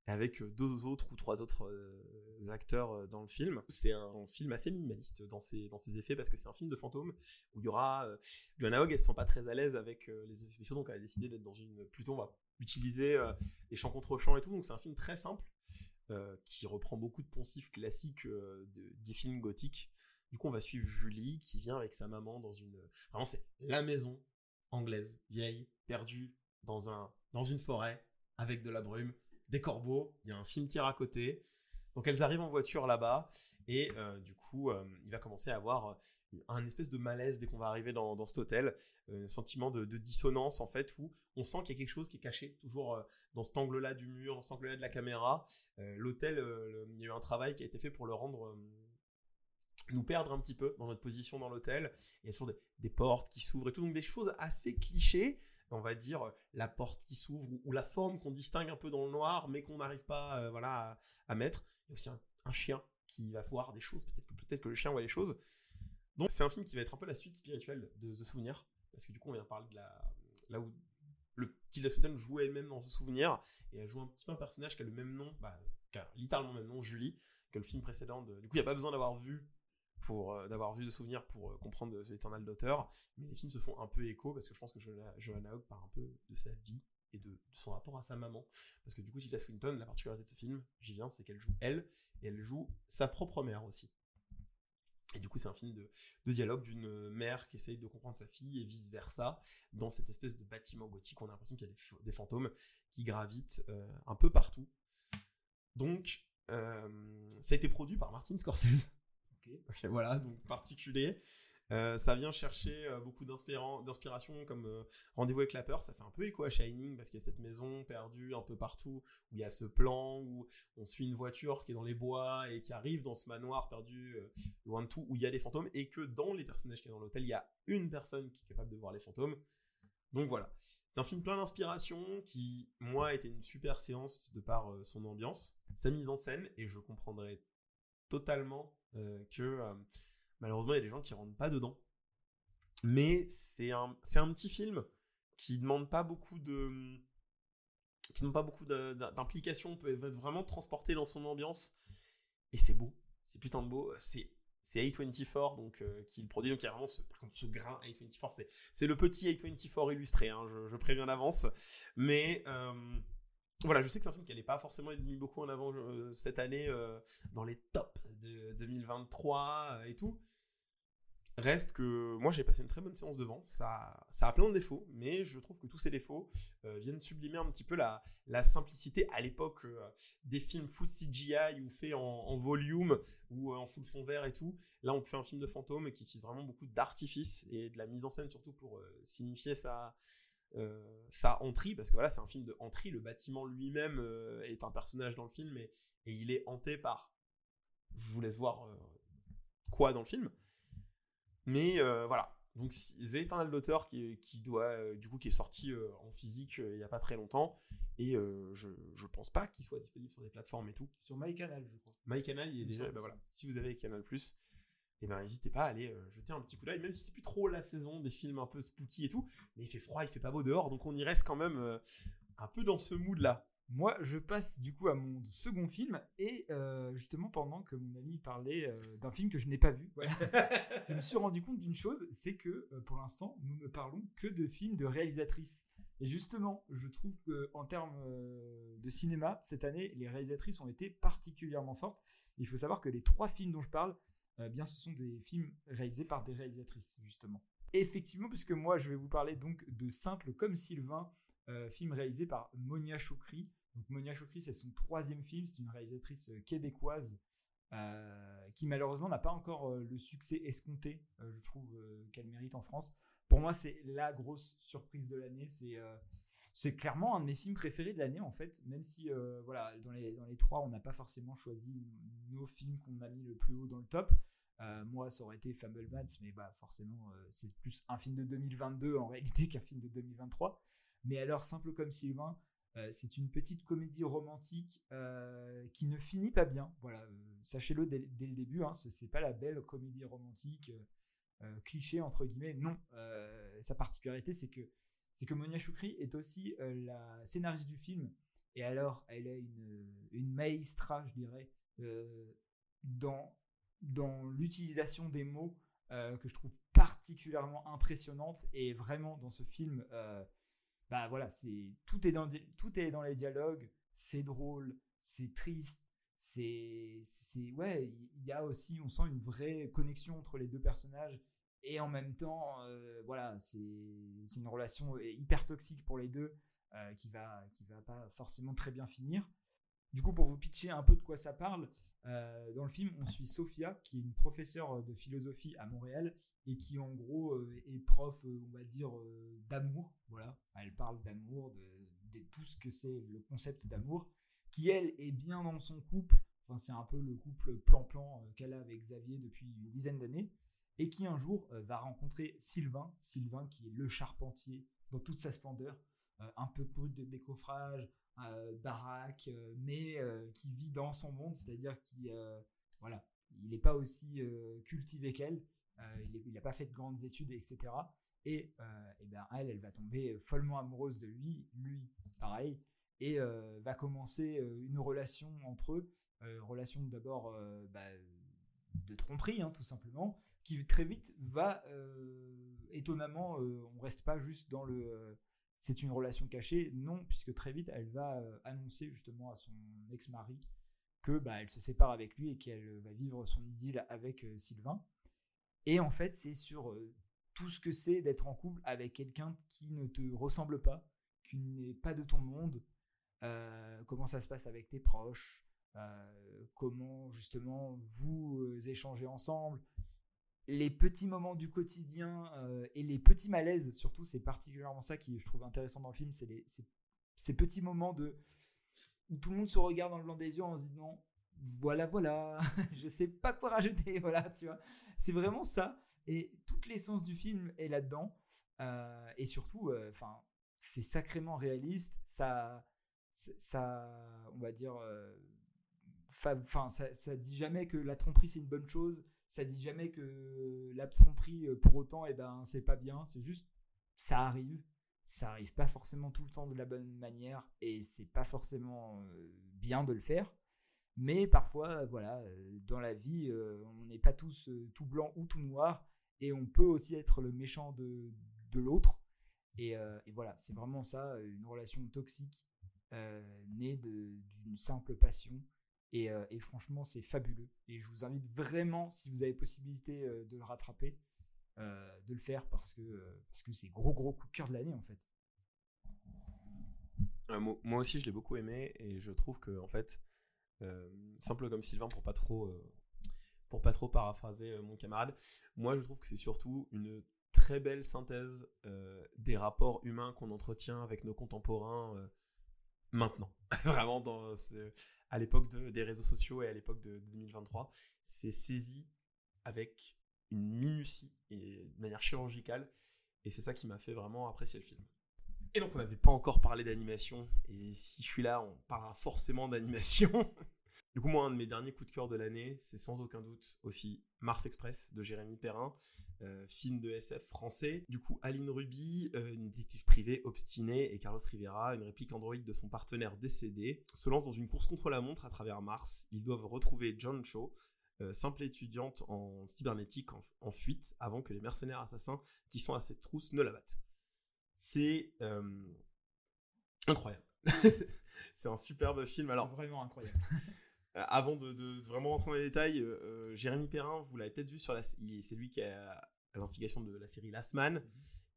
avec euh, deux autres ou trois autres euh, acteurs euh, dans le film. C'est un film assez minimaliste dans ses, dans ses effets parce que c'est un film de fantôme où il y aura Joanna Hogg, elle se sent pas très à l'aise avec les effets spéciaux, donc elle a décidé d'être dans une. Plutôt, on va utiliser des chants contre chants et tout, donc c'est un film très simple qui reprend beaucoup de poncifs classiques de- des films gothiques. Du coup, on va suivre Julie qui vient avec sa maman dans une. Vraiment, c'est la maison anglaise, vieille, perdue dans, un, dans une forêt avec de la brume, des corbeaux, il y a un cimetière à côté. Donc elles arrivent en voiture là-bas et euh, du coup, euh, il va commencer à avoir un espèce de malaise dès qu'on va arriver dans, dans cet hôtel, euh, un sentiment de, dissonance en fait où on sent qu'il y a quelque chose qui est caché toujours euh, dans cet angle-là du mur, dans cet angle-là de la caméra. Euh, L'hôtel, euh, il y a eu un travail qui a été fait pour le rendre euh, nous perdre un petit peu dans notre position dans l'hôtel. Il y a toujours des, des portes qui s'ouvrent et tout, donc des choses assez clichés. On va dire la porte qui s'ouvre ou, la forme qu'on distingue un peu dans le noir, mais qu'on n'arrive pas euh, voilà, à, mettre. Il y a aussi un, chien qui va voir des choses, peut-être que, peut-être que le chien voit les choses. Donc c'est un film qui va être un peu la suite spirituelle de The Souvenir, parce que du coup on vient parler de la là où le Tilda Swinton joue elle-même dans The Souvenir et elle joue un petit peu un personnage qui a le même nom, bah, qui a littéralement le même nom, Julie, que le film précédent. De... Du coup il n'y a pas besoin d'avoir vu pour euh, d'avoir vu The Souvenir pour euh, comprendre The Eternal Daughter, mais les films se font un peu écho parce que je pense que Joanna Hogg parle un peu de sa vie et de, de son rapport à sa maman. Parce que du coup, Tilda Swinton, la particularité de ce film, j'y viens, c'est qu'elle joue elle, et elle joue sa propre mère aussi. Et du coup, c'est un film de, de dialogue d'une mère qui essaye de comprendre sa fille et vice-versa, dans cette espèce de bâtiment gothique, on a l'impression qu'il y a des, fantômes qui gravitent euh, un peu partout. Donc, euh, ça a été produit par Martin Scorsese. Voilà, donc particulier. Euh, ça vient chercher euh, beaucoup d'inspiration comme euh, Rendez-vous avec la peur, ça fait un peu écho à Shining parce qu'il y a cette maison perdue un peu partout où il y a ce plan où on suit une voiture qui est dans les bois et qui arrive dans ce manoir perdu loin de tout où il y a des fantômes et que dans les personnages qui sont dans l'hôtel il y a une personne qui est capable de voir les fantômes. Donc voilà, c'est un film plein d'inspiration qui moi été une super séance de par son ambiance, sa mise en scène et je comprendrais totalement euh, que euh, malheureusement il y a des gens qui rentrent pas dedans. Mais c'est un, c'est un petit film qui demande pas beaucoup de qui demande pas beaucoup d'implication, peut être vraiment transporté dans son ambiance. Et c'est beau, c'est putain de beau, c'est c'est A24 donc euh, qui le produit. Donc il y a vraiment ce, ce grain A24 c'est le petit A24 illustré hein, je, je préviens d'avance mais voilà, je sais que c'est un film qui n'allait pas forcément être mis beaucoup en avant euh, cette année euh, dans les tops de 2023 euh, et tout. Reste que moi j'ai passé une très bonne séance devant, ça, ça a plein de défauts, mais je trouve que tous ces défauts viennent sublimer un petit peu la, simplicité à l'époque des films full CGI ou faits en, volume ou en full fond vert et tout. Là on te fait un film de fantôme qui utilise vraiment beaucoup d'artifices et de la mise en scène surtout pour signifier sa, euh, sa entrée, parce que voilà, c'est un film de entrée, le bâtiment lui-même euh, est un personnage dans le film et, et il est hanté par. Je vous laisse voir euh, quoi dans le film. Mais euh, voilà, Donc The Eternal Daughter qui, qui doit du coup qui est sorti en physique il y a pas très longtemps et je je pense pas qu'il soit disponible sur des plateformes et tout. Sur MyCanal, je crois. MyCanal il est déjà bah ça. voilà. Si vous avez Canal Plus et ben n'hésitez pas à aller euh, jeter un petit coup d'œil même si c'est plus trop la saison des films un peu spooky et tout mais il fait froid, il fait pas beau dehors donc on y reste quand même euh, un peu dans ce mood là. Moi, je passe du coup à mon second film et euh, justement pendant que mon ami parlait d'un film que je n'ai pas vu, voilà, je me suis rendu compte d'une chose, c'est que pour l'instant, nous ne parlons que de films de réalisatrices. Et justement, je trouve que en termes de cinéma cette année, les réalisatrices ont été particulièrement fortes. Il faut savoir que les trois films dont je parle, euh, bien, ce sont des films réalisés par des réalisatrices justement. Effectivement, puisque moi, je vais vous parler donc de Simple comme Sylvain, euh, film réalisé par Monia Choukri. Donc Monia Choukri, c'est son troisième film. C'est une réalisatrice euh, québécoise qui malheureusement n'a pas encore le succès escompté, je trouve, qu'elle mérite en France. Pour moi, c'est la grosse surprise de l'année. C'est c'est clairement un de mes films préférés de l'année en fait, même si euh, voilà dans les dans les trois, on n'a pas forcément choisi nos films qu'on a mis le plus haut dans le top. Euh, moi, ça aurait été Fablemans, mais bah forcément, euh, c'est plus un film de 2022 en réalité qu'un film de 2023. Mais alors, simple comme Sylvain, c'est une petite comédie romantique qui ne finit pas bien. Voilà, sachez-le dès, dès le début. Hein, ce c'est pas la belle comédie romantique cliché entre guillemets. Non, sa particularité, c'est que c'est que Monia Choukri est aussi euh, la scénariste du film. Et alors, elle est une, une maestra, je dirais, euh, dans dans l'utilisation des mots euh, que je trouve particulièrement impressionnante. Et vraiment dans ce film bah voilà c'est tout est dans tout est dans les dialogues. C'est drôle c'est triste c'est ouais il y a aussi on sent une vraie connexion entre les deux personnages et en même temps euh, voilà c'est une relation hyper toxique pour les deux euh, qui va qui va pas forcément très bien finir du coup, pour vous pitcher un peu de quoi ça parle, euh, dans le film, on suit Sophia, qui est une professeure de philosophie à Montréal et qui, en gros, euh, est prof, euh, on va dire, euh, d'amour. Voilà, elle parle d'amour, de, de tout ce que c'est le concept d'amour, qui elle est bien dans son couple. Enfin, c'est un peu le couple plan-plan euh, qu'elle a avec Xavier depuis une dizaine d'années, et qui un jour euh, va rencontrer Sylvain, Sylvain qui est le charpentier dans toute sa splendeur, euh, un peu brut de décoffrage, euh, baraque, mais qui vit dans son monde, c'est-à-dire qui, voilà, il n'est pas aussi cultivé qu'elle, il n'a pas fait de grandes études, etc. Et, eh ben, elle, elle va tomber follement amoureuse de lui, lui, pareil, et va commencer une relation entre eux, relation d'abord bah, de tromperie, hein, tout simplement, qui très vite va, euh, étonnamment, euh, on reste pas juste dans le euh, c'est une relation cachée. Non, puisque très vite, elle va annoncer justement à son ex-mari que bah, elle se sépare avec lui et qu'elle va vivre son idylle avec Sylvain. Et en fait, c'est sur tout ce que c'est d'être en couple avec quelqu'un qui ne te ressemble pas, qui n'est pas de ton monde, comment ça se passe avec tes proches, comment justement vous échangez ensemble, les petits moments du quotidien euh, et les petits malaises, surtout, c'est particulièrement ça qui je trouve intéressant dans le film, c'est ces- petits moments de où tout le monde se regarde dans le blanc des yeux en se disant voilà voilà je sais pas quoi rajouter voilà tu vois. C'est vraiment ça et toute l'essence du film est là dedans et surtout enfin c'est sacrément réaliste ça ça on va dire euh, enfin ça, ça dit jamais que la tromperie c'est une bonne chose ça dit jamais que la tromperie euh, pour autant et ben c'est pas bien. C'est juste ça arrive. Ça arrive pas forcément tout le temps de la bonne manière et c'est pas forcément euh, bien de le faire. Mais parfois voilà euh, dans la vie on n'est pas tous tout blanc ou tout noir et on peut aussi être le méchant de, de l'autre. Et, voilà c'est vraiment ça une relation toxique euh, née d'une simple passion et, euh, et franchement, c'est fabuleux. Et je vous invite vraiment, si vous avez possibilité euh, de le rattraper, euh, de le faire parce que parce c'est gros gros coup de cœur de l'année en fait. Mo- moi aussi, je l'ai beaucoup aimé et je trouve que en fait, simple comme Sylvain pour pas trop pour pas trop paraphraser mon camarade, moi je trouve que c'est surtout une très belle synthèse des rapports humains qu'on entretient avec nos contemporains maintenant. Vraiment dans à l'époque de- des réseaux sociaux et à l'époque de 2023, c'est saisi avec une minutie et de manière chirurgicale. Et c'est ça qui m'a fait vraiment apprécier le film. Et donc on n'avait pas encore parlé d'animation, et si je suis là, on parlera forcément d'animation. du coup, moi, un de mes derniers coups de cœur de l'année, c'est sans aucun doute aussi Mars Express de Jérémy Perrin, euh, film de SF français. Du coup, Aline Ruby, euh, une détective privée obstinée, et Carlos Rivera, une réplique androïde de son partenaire décédé, se lancent dans une course contre la montre à travers Mars. Ils doivent retrouver John Cho, euh, simple étudiante en cybernétique en, en fuite, avant que les mercenaires assassins qui sont à cette trousse ne la battent. C'est incroyable. c'est un superbe film. Alors, c'est vraiment incroyable. euh, avant de, de- de vraiment rentrer dans les détails, euh, euh, Jérémy Perrin, vous l'avez peut-être vu sur la, c'est lui qui a à l'instigation de la série Last Man,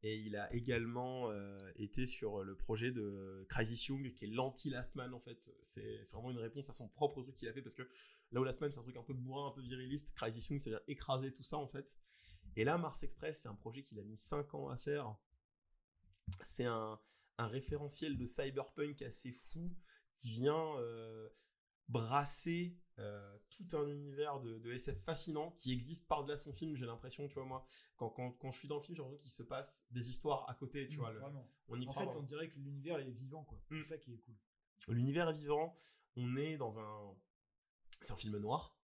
et il a également euh, été sur le projet de Crisis Young, qui est l'anti-Last Man en fait. C'est c'est vraiment une réponse à son propre truc qu'il a fait, parce que là où Last Man c'est un truc un peu bourrin, un peu viriliste, Crisis Young c'est-à-dire écraser tout ça en fait. Et là, Mars Express, c'est un projet qu'il a mis 5 ans à faire. C'est un, un référentiel de cyberpunk assez fou qui vient euh, brasser euh, tout un univers de, de SF fascinant qui existe par-delà son film, j'ai l'impression, tu vois, moi, quand, quand, quand je suis dans le film, j'ai l'impression qu'il se passe des histoires à côté, tu Mm, vois. le- on y En croit. fait, on dirait que l'univers est vivant, quoi. C'est ça qui est cool. L'univers est vivant, on est dans un. C'est un film noir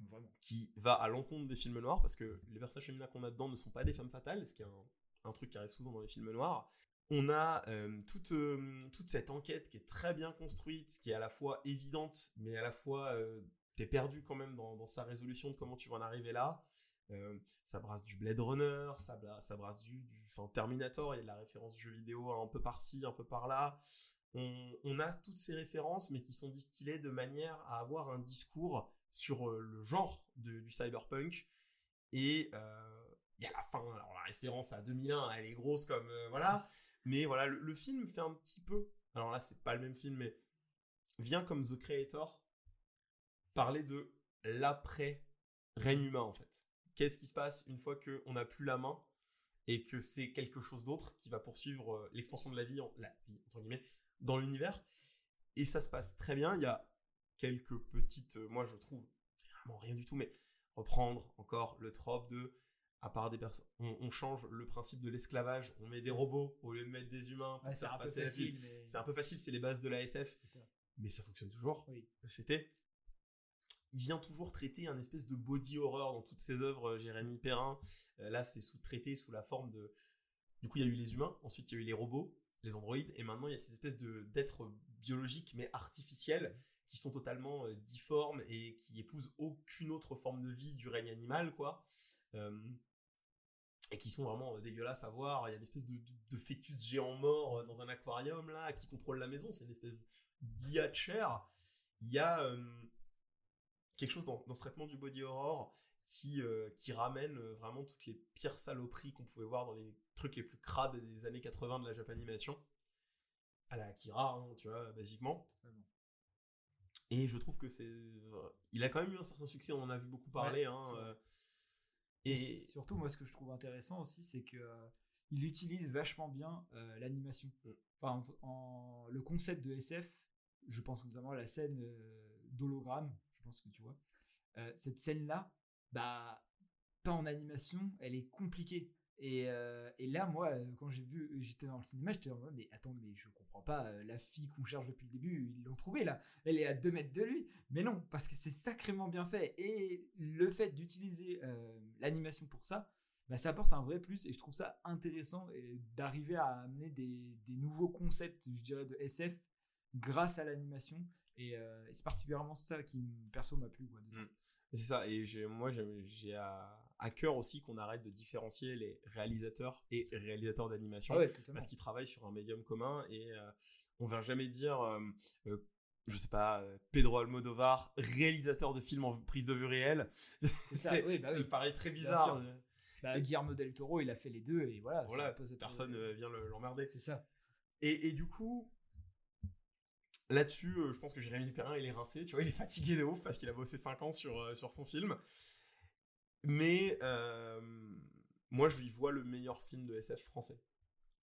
Vraiment. qui va à l'encontre des films noirs parce que les personnages féminins qu'on a dedans ne sont pas des femmes fatales, ce qui est un, un truc qui arrive souvent dans les films noirs. On a euh, toute, euh, toute cette enquête qui est très bien construite, qui est à la fois évidente, mais à la fois euh, t'es perdu quand même dans, dans sa résolution de comment tu vas en arriver là. Euh, ça brasse du Blade Runner, ça, ça brasse du, du enfin, Terminator, il y a de la référence jeu vidéo un peu par-ci, un peu par-là. On, on a toutes ces références, mais qui sont distillées de manière à avoir un discours sur le genre de- du cyberpunk. Et il y a la fin, alors la référence à 2001, elle est grosse comme... voilà. Mais voilà, le, film fait un petit peu... Alors là, c'est pas le même film, mais vient comme The Creator parler de l'après-règne humain, en fait. Qu'est-ce qui se passe une fois qu'on n'a plus la main et que c'est quelque chose d'autre qui va poursuivre euh, l'expansion de la vie, en- entre guillemets, dans l'univers. Et ça se passe très bien. Il y a quelques petites, euh, moi je trouve, vraiment rien du tout, mais reprendre encore le trope de, à part des personnes, on, on change le principe de l'esclavage, on met des robots au lieu de mettre des humains pour Ouais, c'est faire un peu passer la facile, vie. mais C'est un peu facile, c'est les bases de la SF, ça. mais ça fonctionne toujours. Oui. C'était. Il vient toujours traiter un espèce de body horror dans toutes ses œuvres, euh, Jérémy Perrin. Euh, là, c'est sous-traité sous la forme de. Du coup, il y a eu les humains, ensuite il y a eu les robots, les androïdes, et maintenant il y a ces espèces de d'êtres biologiques mais artificiels qui sont totalement euh, difformes et qui épousent aucune autre forme de vie du règne animal, quoi. Euh, et qui sont vraiment euh, dégueulasses à voir. Il y a une espèce de, de- de fœtus géant mort euh, dans un aquarium là qui contrôle la maison. C'est une espèce d'IA de chair. Il y a euh, quelque chose dans, dans ce traitement du body horror qui, euh, qui ramène vraiment toutes les pires saloperies qu'on pouvait voir dans les trucs les plus crades des années 80 de la Japanimation. À la Akira, hein, tu vois, basiquement. Totalement. Et je trouve que c'est. Il a quand même eu un certain succès, on en a vu beaucoup parler. Ouais, hein, et. surtout, moi, ce que je trouve intéressant aussi, c'est que euh, il utilise vachement bien euh, l'animation. Mm. Enfin, en, en- le concept de SF, je pense notamment à la scène euh, d'hologramme, je pense que tu vois. Cette scène-là, bah, pas en animation, elle est compliquée. Et, euh, et là, moi, euh, quand j'ai vu, j'étais dans le cinéma, j'étais en mode, mais attends, mais je comprends pas, euh, la fille qu'on cherche depuis le début, ils l'ont trouvée là, elle est à 2 mètres de lui. Mais non, parce que c'est sacrément bien fait. Et le fait d'utiliser euh, l'animation pour ça, bah, ça apporte un vrai plus. Et je trouve ça intéressant d'arriver à amener des, nouveaux concepts, je dirais, de SF grâce à l'animation. Et, euh, c'est particulièrement ça qui, perso, m'a plu. Mm. C'est ça, et moi j'ai à, à cœur aussi qu'on arrête de différencier les réalisateurs et réalisateurs d'animation Ah ouais, parce qu'ils travaillent sur un médium commun et euh, on va jamais dire, euh, euh, je sais pas, euh, Pedro Almodovar, réalisateur de films en prise de vue réelle. C'est ça, oui, bah ça oui. me paraît très bizarre. Bah, Guillermo del Toro, il a fait les deux et voilà. Voilà, ça pose- personne euh, vient le- l'emmerder. C'est ça. Et, et du coup, là-dessus, je pense que Jérémy Perrin, il est rincé, tu vois, il est fatigué de ouf parce qu'il a bossé 5 ans sur, sur son film. Mais euh, moi, je lui vois le meilleur film de SF français.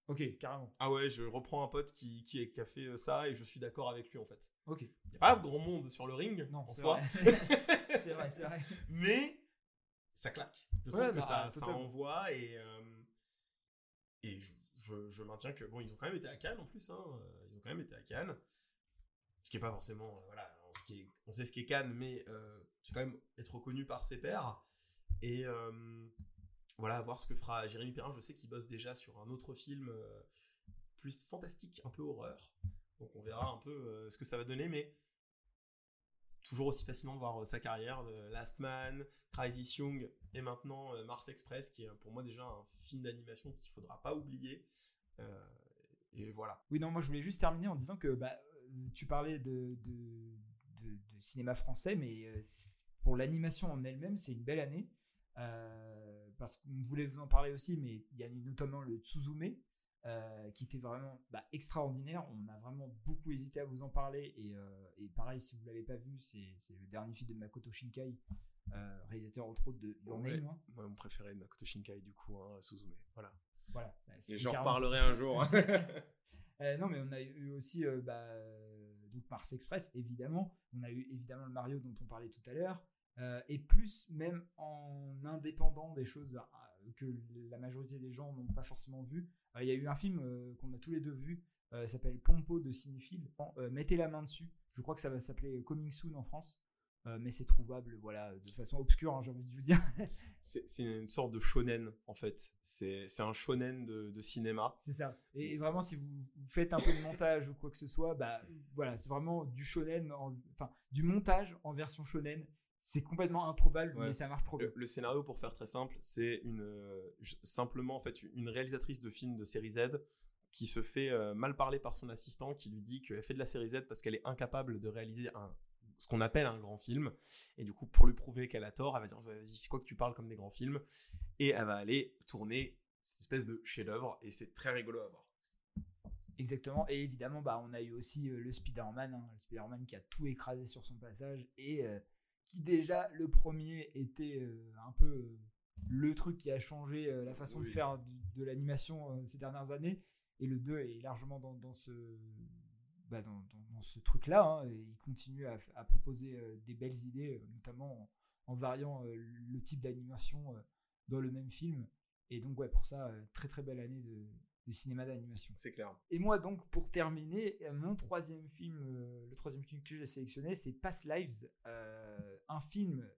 Ok, carrément. Ah ouais, je reprends un pote qui, qui, qui a fait euh, ça et je suis d'accord avec lui en fait. Ok. Il n'y a pas grand monde sur le ring Non, c'est vrai. c'est vrai, c'est vrai. mais ça claque. Je Ouais, trouve que bah, ça, ça envoie et, euh, et je, je, je maintiens que, bon, ils ont quand même été à Cannes en plus, hein, ils ont quand même été à Cannes. Ce qui est pas forcément, euh, voilà, on, ce qui est- on sait ce qu'est Cannes, mais euh, c'est quand même être reconnu par ses pairs. Et euh, voilà, voir ce que fera Jérémy Perrin. Je sais qu'il bosse déjà sur un autre film euh, plus fantastique, un peu horreur. Donc on verra un peu euh, ce que ça va donner, mais toujours aussi fascinant de voir sa carrière Last Man, Crisis Young et maintenant Mars Express, qui est pour moi déjà un film d'animation qu'il faudra pas oublier. Et voilà. Oui, non, moi je voulais juste terminer en disant que bah, tu parlais de, cinéma français, mais pour l'animation en elle-même, c'est une belle année. Euh, parce qu'on voulait vous en parler aussi, mais il y a notamment le Tsuzume, euh, qui était vraiment bah, extraordinaire. On a vraiment beaucoup hésité à vous en parler. Et, euh, et pareil, si vous ne l'avez pas vu, c'est le dernier film de Makoto Shinkai, euh, réalisateur entre autres de Your Ouais. Name. hein. Moi, mon préféré de Makoto Shinkai, du coup, hein, Suzume. Voilà. Voilà. Bah, Et j'en reparlerai un jour. Euh, non, mais on a eu aussi euh, bah, donc Mars Express, évidemment. On a eu évidemment le Mario dont on parlait tout à l'heure. Euh, et plus même en indépendant des choses euh, que la majorité des gens n'ont pas forcément vu. Euh, Il y a eu un film qu'on a tous les deux vu, s'appelle Pompo de Cinéphile. Mettez la main dessus. Je crois que ça va s'appeler Coming Soon en France. Euh, mais c'est trouvable voilà, de façon obscure, hein, j'ai envie de vous dire. C'est une sorte de shonen, en fait. C'est un shonen de, de cinéma. C'est ça. Et vraiment, si vous, vous faites un peu de montage ou quoi que ce soit, bah voilà, c'est vraiment du shonen, en- enfin du montage en version shonen. C'est complètement improbable, Ouais. mais ça marche trop bien. Le, le scénario, pour faire très simple, c'est une euh, simplement en fait une réalisatrice de films de série Z qui se fait euh, mal parler par son assistant, qui lui dit qu'elle fait de la série Z parce qu'elle est incapable de réaliser un ce qu'on appelle un grand film. Et du coup, pour lui prouver qu'elle a tort, elle va dire vas-y, c'est quoi que tu parles comme des grands films? Et elle va aller tourner cette espèce de chef-d'œuvre, et c'est très rigolo à voir. Exactement. Et évidemment, bah, on a eu aussi euh, le Spider-Man, hein, le Spider-Man qui a tout écrasé sur son passage et qui déjà, le premier était euh, un peu euh, le truc qui a changé euh, la façon de faire de l'animation ces dernières années. Et le 2 est largement dans, dans ce, bah, dans, dans- dans ce truc-là. hein, il continue à, à proposer des belles idées, notamment en, en variant le type d'animation dans le même film. Et donc, ouais, pour ça, très très belle année de, de cinéma d'animation. C'est clair. Et moi, donc, pour terminer, mon troisième film, le troisième film que j'ai sélectionné, c'est Past Lives, euh, un film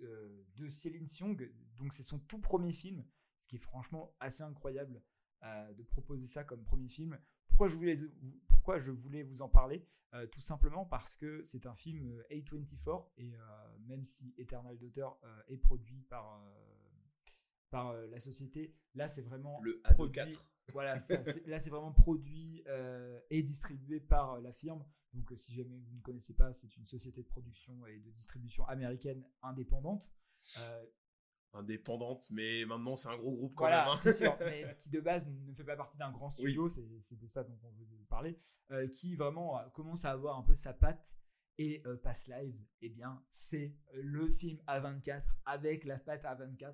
euh, de Céline Siong. Donc, c'est son tout premier film, ce qui est franchement assez incroyable euh, de proposer ça comme premier film. Pourquoi je voulais, pourquoi je voulais vous en parler? Euh, Tout simplement parce que c'est un film euh, A24 et même si Eternal Daughter est produit par, par la société, là, c'est vraiment Le produit- A24. Voilà, ça, là c'est vraiment produit euh, et distribué par euh, la firme. Donc euh, si jamais vous ne connaissez pas, c'est une société de production et de distribution américaine indépendante. Euh, Indépendante, mais maintenant c'est un gros groupe quand voilà, même. hein. c'est sûr, mais qui de base ne fait pas partie d'un grand studio, c'est c'est de ça dont on veut parler, euh, qui vraiment commence à avoir un peu sa patte. Et Past Lives, eh bien, c'est le film A24 avec la patte A24.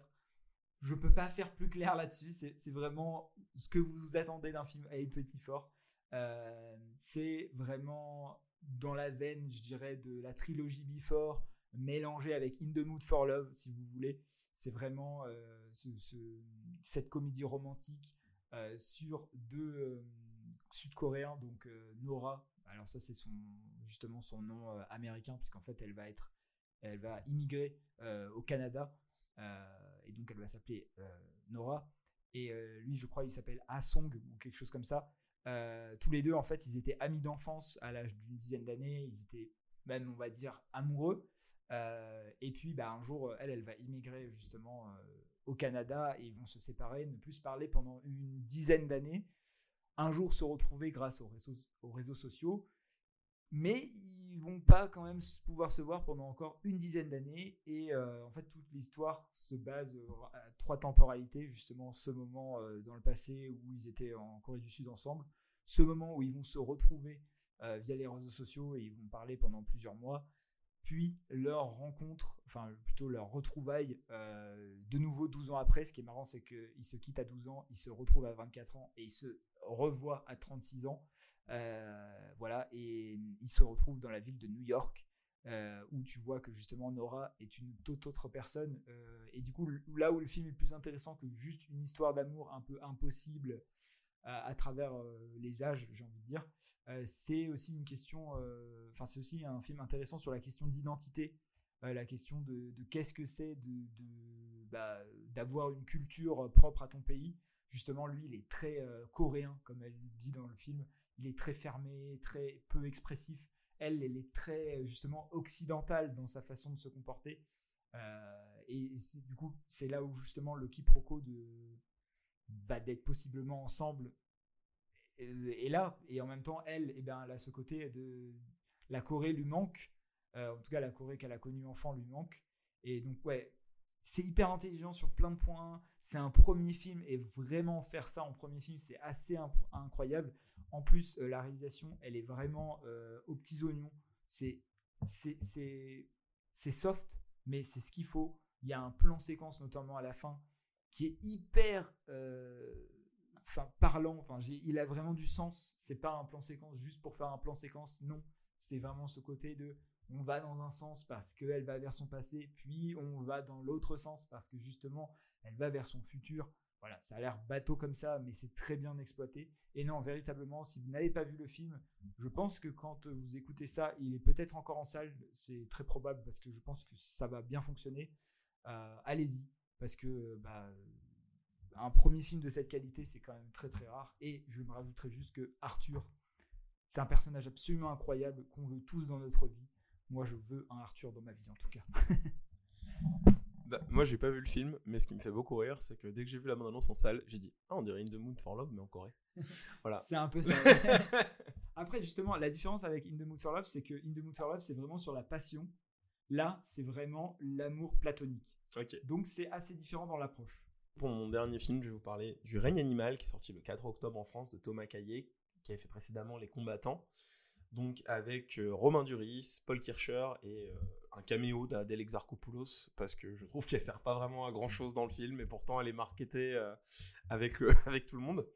Je peux pas faire plus clair là-dessus. C'est vraiment ce que vous attendez d'un film A24. Euh, c'est vraiment dans la veine, je dirais, de la trilogie Before, mélangée avec In the Mood for Love, si vous voulez. C'est vraiment euh, ce- ce- cette comédie romantique euh, sur deux euh, Sud-Coréens, donc Nora. Alors ça, c'est son justement son nom américain, puisqu'en fait, elle va être, elle va immigrer au Canada, et donc elle va s'appeler euh, Nora. Et euh, lui, je crois, il s'appelle Asong ou quelque chose comme ça. Euh, tous les deux, en fait, ils étaient amis d'enfance à l'âge d'une dizaine d'années. Ils étaient même, on va dire, amoureux. Et puis, bah, un jour, elle, elle va immigrer justement au Canada et ils vont se séparer, ne plus se parler pendant une dizaine d'années. Un jour se retrouver grâce aux réseaux, aux réseaux sociaux, mais ils vont pas quand même pouvoir se voir pendant encore une dizaine d'années. Et euh, en fait, toute l'histoire se base euh, à trois temporalités, justement, ce moment euh, dans le passé où ils étaient en Corée du Sud ensemble, ce moment où ils vont se retrouver via les réseaux sociaux et ils vont parler pendant plusieurs mois, puis leur rencontre, enfin plutôt leur retrouvaille de nouveau 12 ans après. Ce qui est marrant, c'est qu'ils se quittent à 12 ans, ils se retrouvent à 24 ans et ils se revoient à 36 ans. Euh, voilà, et ils se retrouvent dans la ville de New York. euh, où tu vois que justement Nora est une toute autre personne. euh, et du coup, là où le film est plus intéressant que juste une histoire d'amour un peu impossible à, travers les âges, j'ai envie de dire, c'est aussi une question, enfin c'est aussi un film intéressant sur la question d'identité, la question de, qu'est-ce que c'est de, bah, d'avoir une culture propre à ton pays. Justement, lui, il est très coréen, comme elle dit dans le film. Il est très fermé, très peu expressif. Elle, elle est très euh, justement occidentale dans sa façon de se comporter. Euh, et du coup, c'est là où justement le quiproquo de bah, d'être possiblement ensemble euh, est là. Et en même temps, elle, eh ben, elle a ce côté de la Corée lui manque. En tout cas, la Corée qu'elle a connue enfant lui manque. Et donc, ouais, c'est hyper intelligent sur plein de points. C'est un premier film et vraiment faire ça en premier film, c'est assez incroyable. En plus, euh, la réalisation, elle est vraiment euh, aux petits oignons. C'est c'est c'est soft, mais c'est ce qu'il faut. Il y a un plan séquence notamment à la fin qui est hyper euh, parlant. Enfin, il a vraiment du sens. C'est pas un plan séquence juste pour faire un plan séquence. Non, c'est vraiment ce côté de on va dans un sens parce qu'elle va vers son passé, puis on va dans l'autre sens parce que justement elle va vers son futur. Voilà, ça a l'air bateau comme ça, mais c'est très bien exploité. Et non, véritablement, si vous n'avez pas vu le film, je pense que quand vous écoutez ça, il est peut-être encore en salle. C'est très probable parce que je pense que ça va bien fonctionner. Euh, Allez-y, parce que bah, un premier film de cette qualité, c'est quand même très très rare. Et je me rajouterai juste que Arthur, c'est un personnage absolument incroyable qu'on veut tous dans notre vie. Moi, je veux un Arthur dans ma vie en tout cas. Bah, moi, j'ai pas vu le film, mais ce qui me fait beaucoup rire, c'est que dès que j'ai vu la bande-annonce en salle, j'ai dit Ah, on dirait In the Mood for Love, mais en Corée. Voilà. C'est un peu ça. Après, justement, la différence avec In the Mood for Love, c'est que In the Mood for Love, c'est vraiment sur la passion. Là, c'est vraiment l'amour platonique. ok. Donc, c'est assez différent dans l'approche. Pour mon dernier film, je vais vous parler du Règne animal, qui est sorti le 4 octobre en France, de Thomas Caillet, qui avait fait précédemment Les Combattants. Donc, avec euh, Romain Duris, Paul Kircher et euh, un caméo d'Adèle Exarchopoulos, parce que je trouve qu'elle sert pas vraiment à grand chose dans le film, et pourtant elle est marketée euh, avec, avec tout le monde.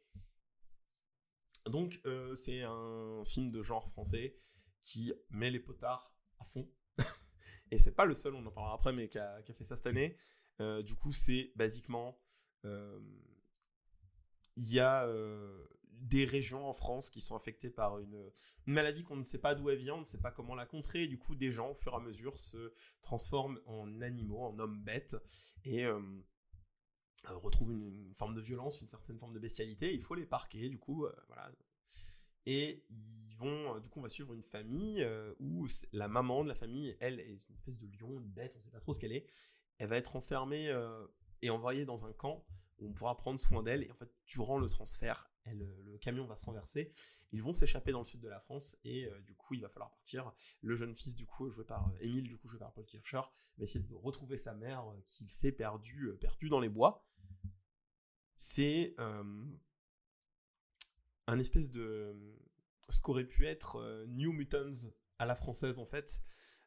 Donc, c'est un film de genre français qui met les potards à fond. et c'est pas le seul, on en parlera après, mais qui a, qui a fait ça cette année. Du coup, c'est basiquement. Il y a des régions en France qui sont affectées par une, maladie qu'on ne sait pas d'où elle vient, on ne sait pas comment la contrer. Du coup, des gens, au fur et à mesure, se transforment en animaux, en hommes bêtes. Et. euh, euh, retrouvent une, forme de violence, une certaine forme de bestialité, il faut les parquer, du coup, euh, voilà. Et ils vont, du coup, on va suivre une famille où la maman de la famille, elle, est une espèce de lion, une bête, on sait pas trop ce qu'elle est. Elle va être enfermée et envoyée dans un camp où on pourra prendre soin d'elle. Et en fait, durant le transfert, le camion va se renverser. Ils vont s'échapper dans le sud de la France et euh, du coup, il va falloir partir. Le jeune fils, du coup, joué par euh, Émile, du coup, joué par Paul Kircher, va essayer de retrouver sa mère euh, qu'il s'est perdue euh, perdue dans les bois. C'est un espèce de ce qu'aurait pu être New Mutants à la française en fait.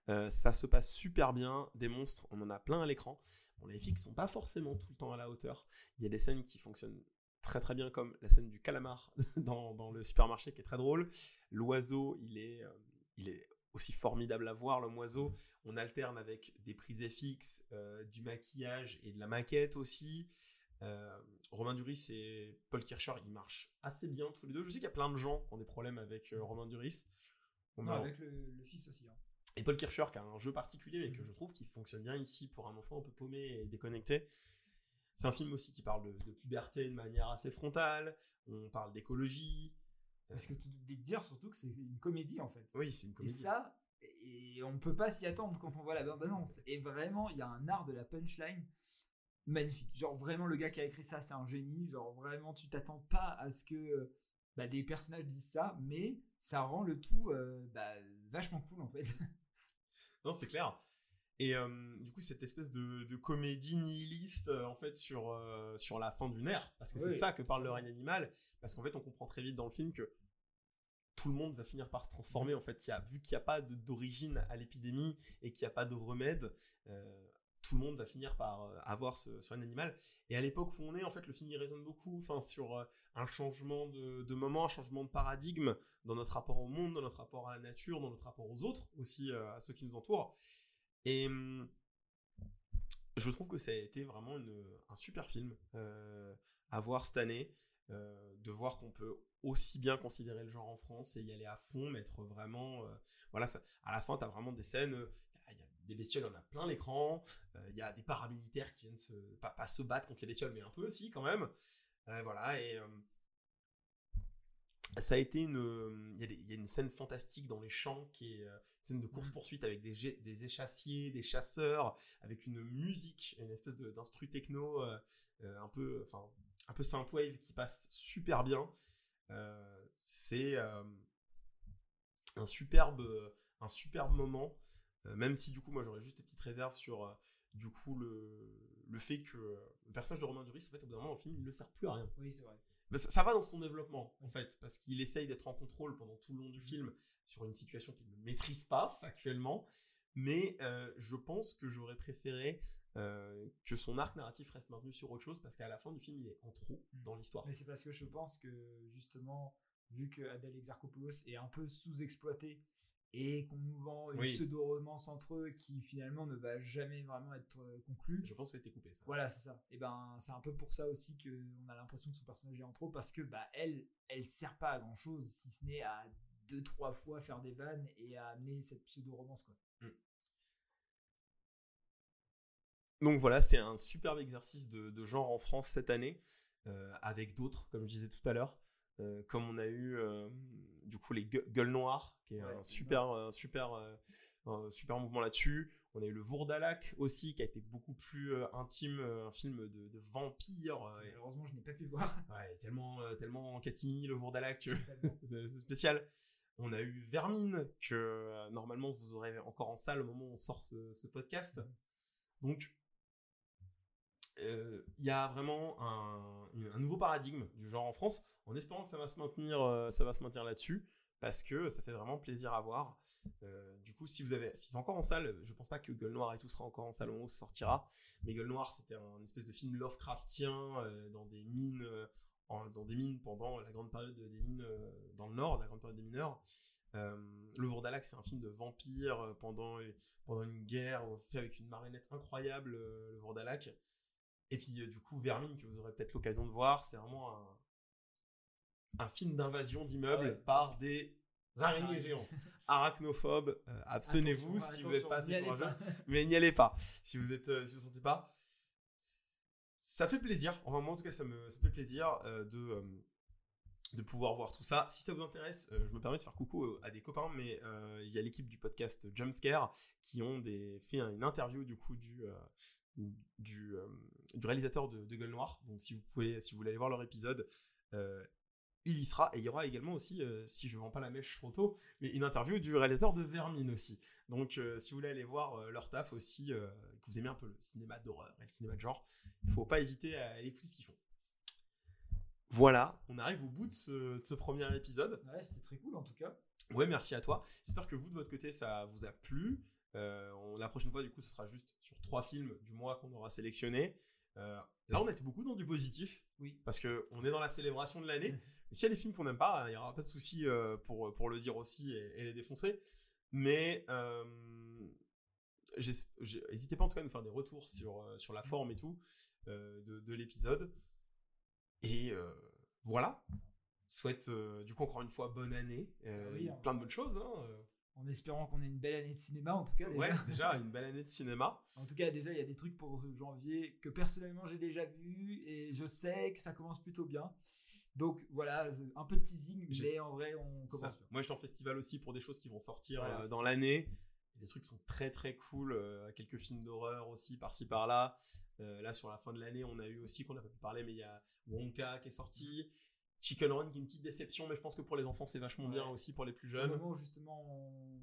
Ça se passe super bien, des monstres, on en a plein à l'écran. Bon, les FX sont pas forcément tout le temps à la hauteur. Il y a des scènes qui fonctionnent très très bien, comme la scène du calamar dans, dans le supermarché qui est très drôle. L'oiseau, il est, euh, il est aussi formidable à voir, le oiseau. On alterne avec des prises FX, euh, du maquillage et de la maquette aussi. Euh, Romain Duris et Paul Kircher, ils marchent assez bien tous les deux. Je sais qu'il y a plein de gens qui ont des problèmes avec Romain Duris. Avec le, le fils aussi. hein. et Paul Kircher qui a un jeu particulier mais que je trouve qui fonctionne bien ici pour un enfant un peu paumé et déconnecté. C'est un film aussi qui parle de, de puberté de manière assez frontale. On parle d'écologie. Parce que tu oublies de dire surtout que c'est une comédie en fait. Oui, c'est une Et comédie. ça, et on peut pas s'y attendre quand on voit la bande-annonce. Et vraiment, il y a un art de la punchline magnifique. Genre vraiment, le gars qui a écrit ça, c'est un génie. Genre vraiment, tu t'attends pas à ce que bah, des personnages disent ça, mais ça rend le tout euh, bah, vachement cool en fait. Non, c'est clair. Et euh, du coup, cette espèce de, de comédie nihiliste, euh, en fait, sur, euh, sur la fin d'une ère, parce que c'est Oui. de ça que parle le règne animal, parce qu'en fait, on comprend très vite dans le film que tout le monde va finir par se transformer. En fait, il y a, vu qu'il n'y a pas d'origine à l'épidémie et qu'il n'y a pas de remède, tout le monde va finir par avoir ce, un animal. Et à l'époque où on est, en fait, le film y résonne beaucoup, enfin, sur un changement de, de moment, un changement de paradigme dans notre rapport au monde, dans notre rapport à la nature, dans notre rapport aux autres, aussi à ceux qui nous entourent. Et hum, je trouve que ça a été vraiment un super film euh, à voir cette année, euh, de voir qu'on peut aussi bien considérer le genre en France et y aller à fond, mettre vraiment... euh, voilà, à la fin, tu as vraiment des scènes... Il y a des bestioles, on a plein l'écran. Il y a des paramilitaires qui viennent se, pas, pas se battre contre les bestioles, mais un peu aussi quand même. Voilà, et ça a été une. euh, Il y, a y une scène fantastique dans les champs qui est euh, une scène de course-poursuite avec des, échassiers, des chasseurs, avec une musique, une espèce d'instru techno euh, un peu, enfin, un peu synthwave qui passe super bien. Euh, c'est euh, un superbe, un superbe moment. Même si du coup, moi, j'aurais juste des petites réserves sur du coup le, le fait que le personnage de Romain Duris, en fait, au bout d'un moment, dans le film, il ne sert plus à rien. Oui, c'est vrai. Ça, ça va dans son développement, en fait, parce qu'il essaye d'être en contrôle pendant tout le long du film sur une situation qu'il ne maîtrise pas factuellement. Mais euh, je pense que j'aurais préféré euh, que son arc narratif reste maintenu sur autre chose, parce qu'à la fin du film, il est en trop dans l'histoire. Mais c'est parce que je pense que justement, vu que Adèle Exarchopoulos est un peu sous-exploité et qu'on nous vend une Oui. pseudo-romance entre eux qui finalement ne va jamais vraiment être euh, conclue. Je pense que ça a été coupé, ça. Voilà, c'est ça. Et ben, c'est un peu pour ça aussi qu'on a l'impression que son personnage est en trop parce que bah elle, elle sert pas à grand chose si ce n'est à deux trois fois faire des vannes et à amener cette pseudo-romance quoi. Donc voilà, c'est un superbe exercice de, de genre en France cette année, euh, avec d'autres, comme je disais tout à l'heure, euh, comme on a eu euh, du coup les Gue- Gueules Noires, qui est Ouais, un super, euh, super, un super mouvement là-dessus. On a eu le Vourdalac aussi, qui a été beaucoup plus euh, intime, un film de, de vampire. et- Malheureusement, je n'ai pas pu voir. Ouais, tellement, tellement catimini le Vourdalac que c'est spécial. On a eu Vermine, que normalement vous aurez encore en salle au moment où on sort ce, ce podcast. Donc, euh, il y a vraiment un, nouveau paradigme du genre en France, en espérant que ça va se maintenir, euh, maintenir là-dessus, parce que ça fait vraiment plaisir à voir. Euh, du coup, si vous avez, si c'est encore en salle, je pense pas que Gueule Noire et tout sera encore en salle au sortira. Mais Gueule Noire, c'était un espèce de film Lovecraftien euh, dans des mines, euh, dans des mines pendant la grande période des mines euh, dans le Nord, la grande période des mineurs. Euh, le Vourdalac, c'est un film de vampire euh, pendant pendant une guerre euh, fait avec une marionnette incroyable, euh, le Vourdalac. Et puis euh, du coup, Vermine que vous aurez peut-être l'occasion de voir, c'est vraiment un un film d'invasion d'immeubles Ouais. par des araignées géantes, arachnophobes. euh, Abstenez-vous si vous n'êtes pas assez courageux pas. mais n'y allez pas. Si vous êtes, euh, si vous sentez pas, ça fait plaisir. Enfin moi en tout cas ça me, ça fait plaisir euh, de de pouvoir voir tout ça. Si ça vous intéresse, je me permets de faire coucou à des copains, mais il y a l'équipe du podcast Jumpscare qui ont des, fait une interview du coup du du, du réalisateur de, de Gueule Noire. Donc si vous pouvez, si vous voulez aller voir leur épisode, euh, il y sera. Et il y aura également aussi, euh, si je vends pas la mèche trop tôt, mais une interview du réalisateur de Vermine aussi. Donc euh, si vous voulez aller voir leur taf aussi, que vous aimez un peu le cinéma d'horreur et le cinéma de genre, il faut pas hésiter à aller écouter ce qu'ils font. Voilà, on arrive au bout de ce, de ce premier épisode. Ouais, c'était très cool en tout cas. Ouais, merci à toi. J'espère que vous, de votre côté, ça vous a plu. Euh, on- la prochaine fois, du coup, ce sera juste sur trois films du mois qu'on aura sélectionnés. Euh, là, on était beaucoup dans du positif. Oui. Parce que on est dans la célébration de l'année. S'il y a des films qu'on n'aime pas, il n'y aura pas de souci euh, pour, pour le dire aussi et, et les défoncer. Mais euh, n'hésitez pas en tout cas à nous faire des retours sur, euh, sur la forme et tout euh, de, de l'épisode. Et voilà. Souhaite du coup encore une fois bonne année. Ah oui, hein. plein de bonnes choses. Hein. En espérant qu'on ait une belle année de cinéma en tout cas. déjà. Ouais, déjà une belle année de cinéma. En tout cas, déjà, il y a des trucs pour janvier que personnellement j'ai déjà vu et je sais que ça commence plutôt bien. Donc voilà, un peu de teasing, mais en vrai, on commence bien. Moi, je suis en festival aussi pour des choses qui vont sortir Voilà, euh, dans l'année. Des trucs sont très très cool. euh, quelques films d'horreur aussi par-ci par-là. Euh, là, sur la fin de l'année, on a eu aussi, qu'on n'a pas pu parler, mais il y a Wonka qui est sorti. Chicken Run qui est une petite déception, mais je pense que pour les enfants c'est vachement bien aussi pour les plus jeunes. Au moment où justement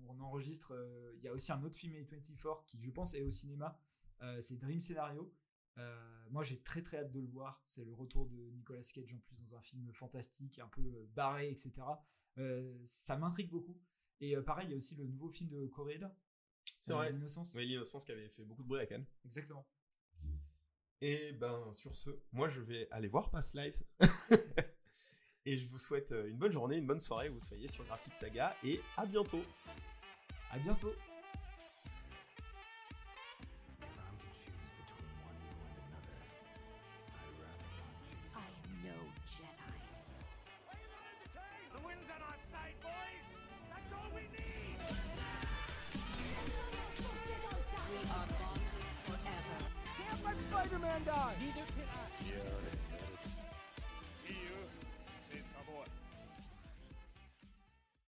on, enregistre, euh, il y a aussi un autre film A24 qui je pense est au cinéma, euh, c'est Dream Scenario. Euh, moi j'ai très très hâte de le voir, c'est le retour de Nicolas Cage en plus dans un film fantastique, un peu barré, etc. ça m'intrigue beaucoup. Et pareil, il y a aussi le nouveau film de Coréda. C'est vrai. L'innocence. Oui, l'innocence qui avait fait beaucoup de bruit à Cannes. Exactement. Et ben sur ce, moi je vais aller voir Past Life. Et je vous souhaite euh, une bonne journée, une bonne soirée, vous soyez sur Graphic Saga, et à bientôt. À bientôt.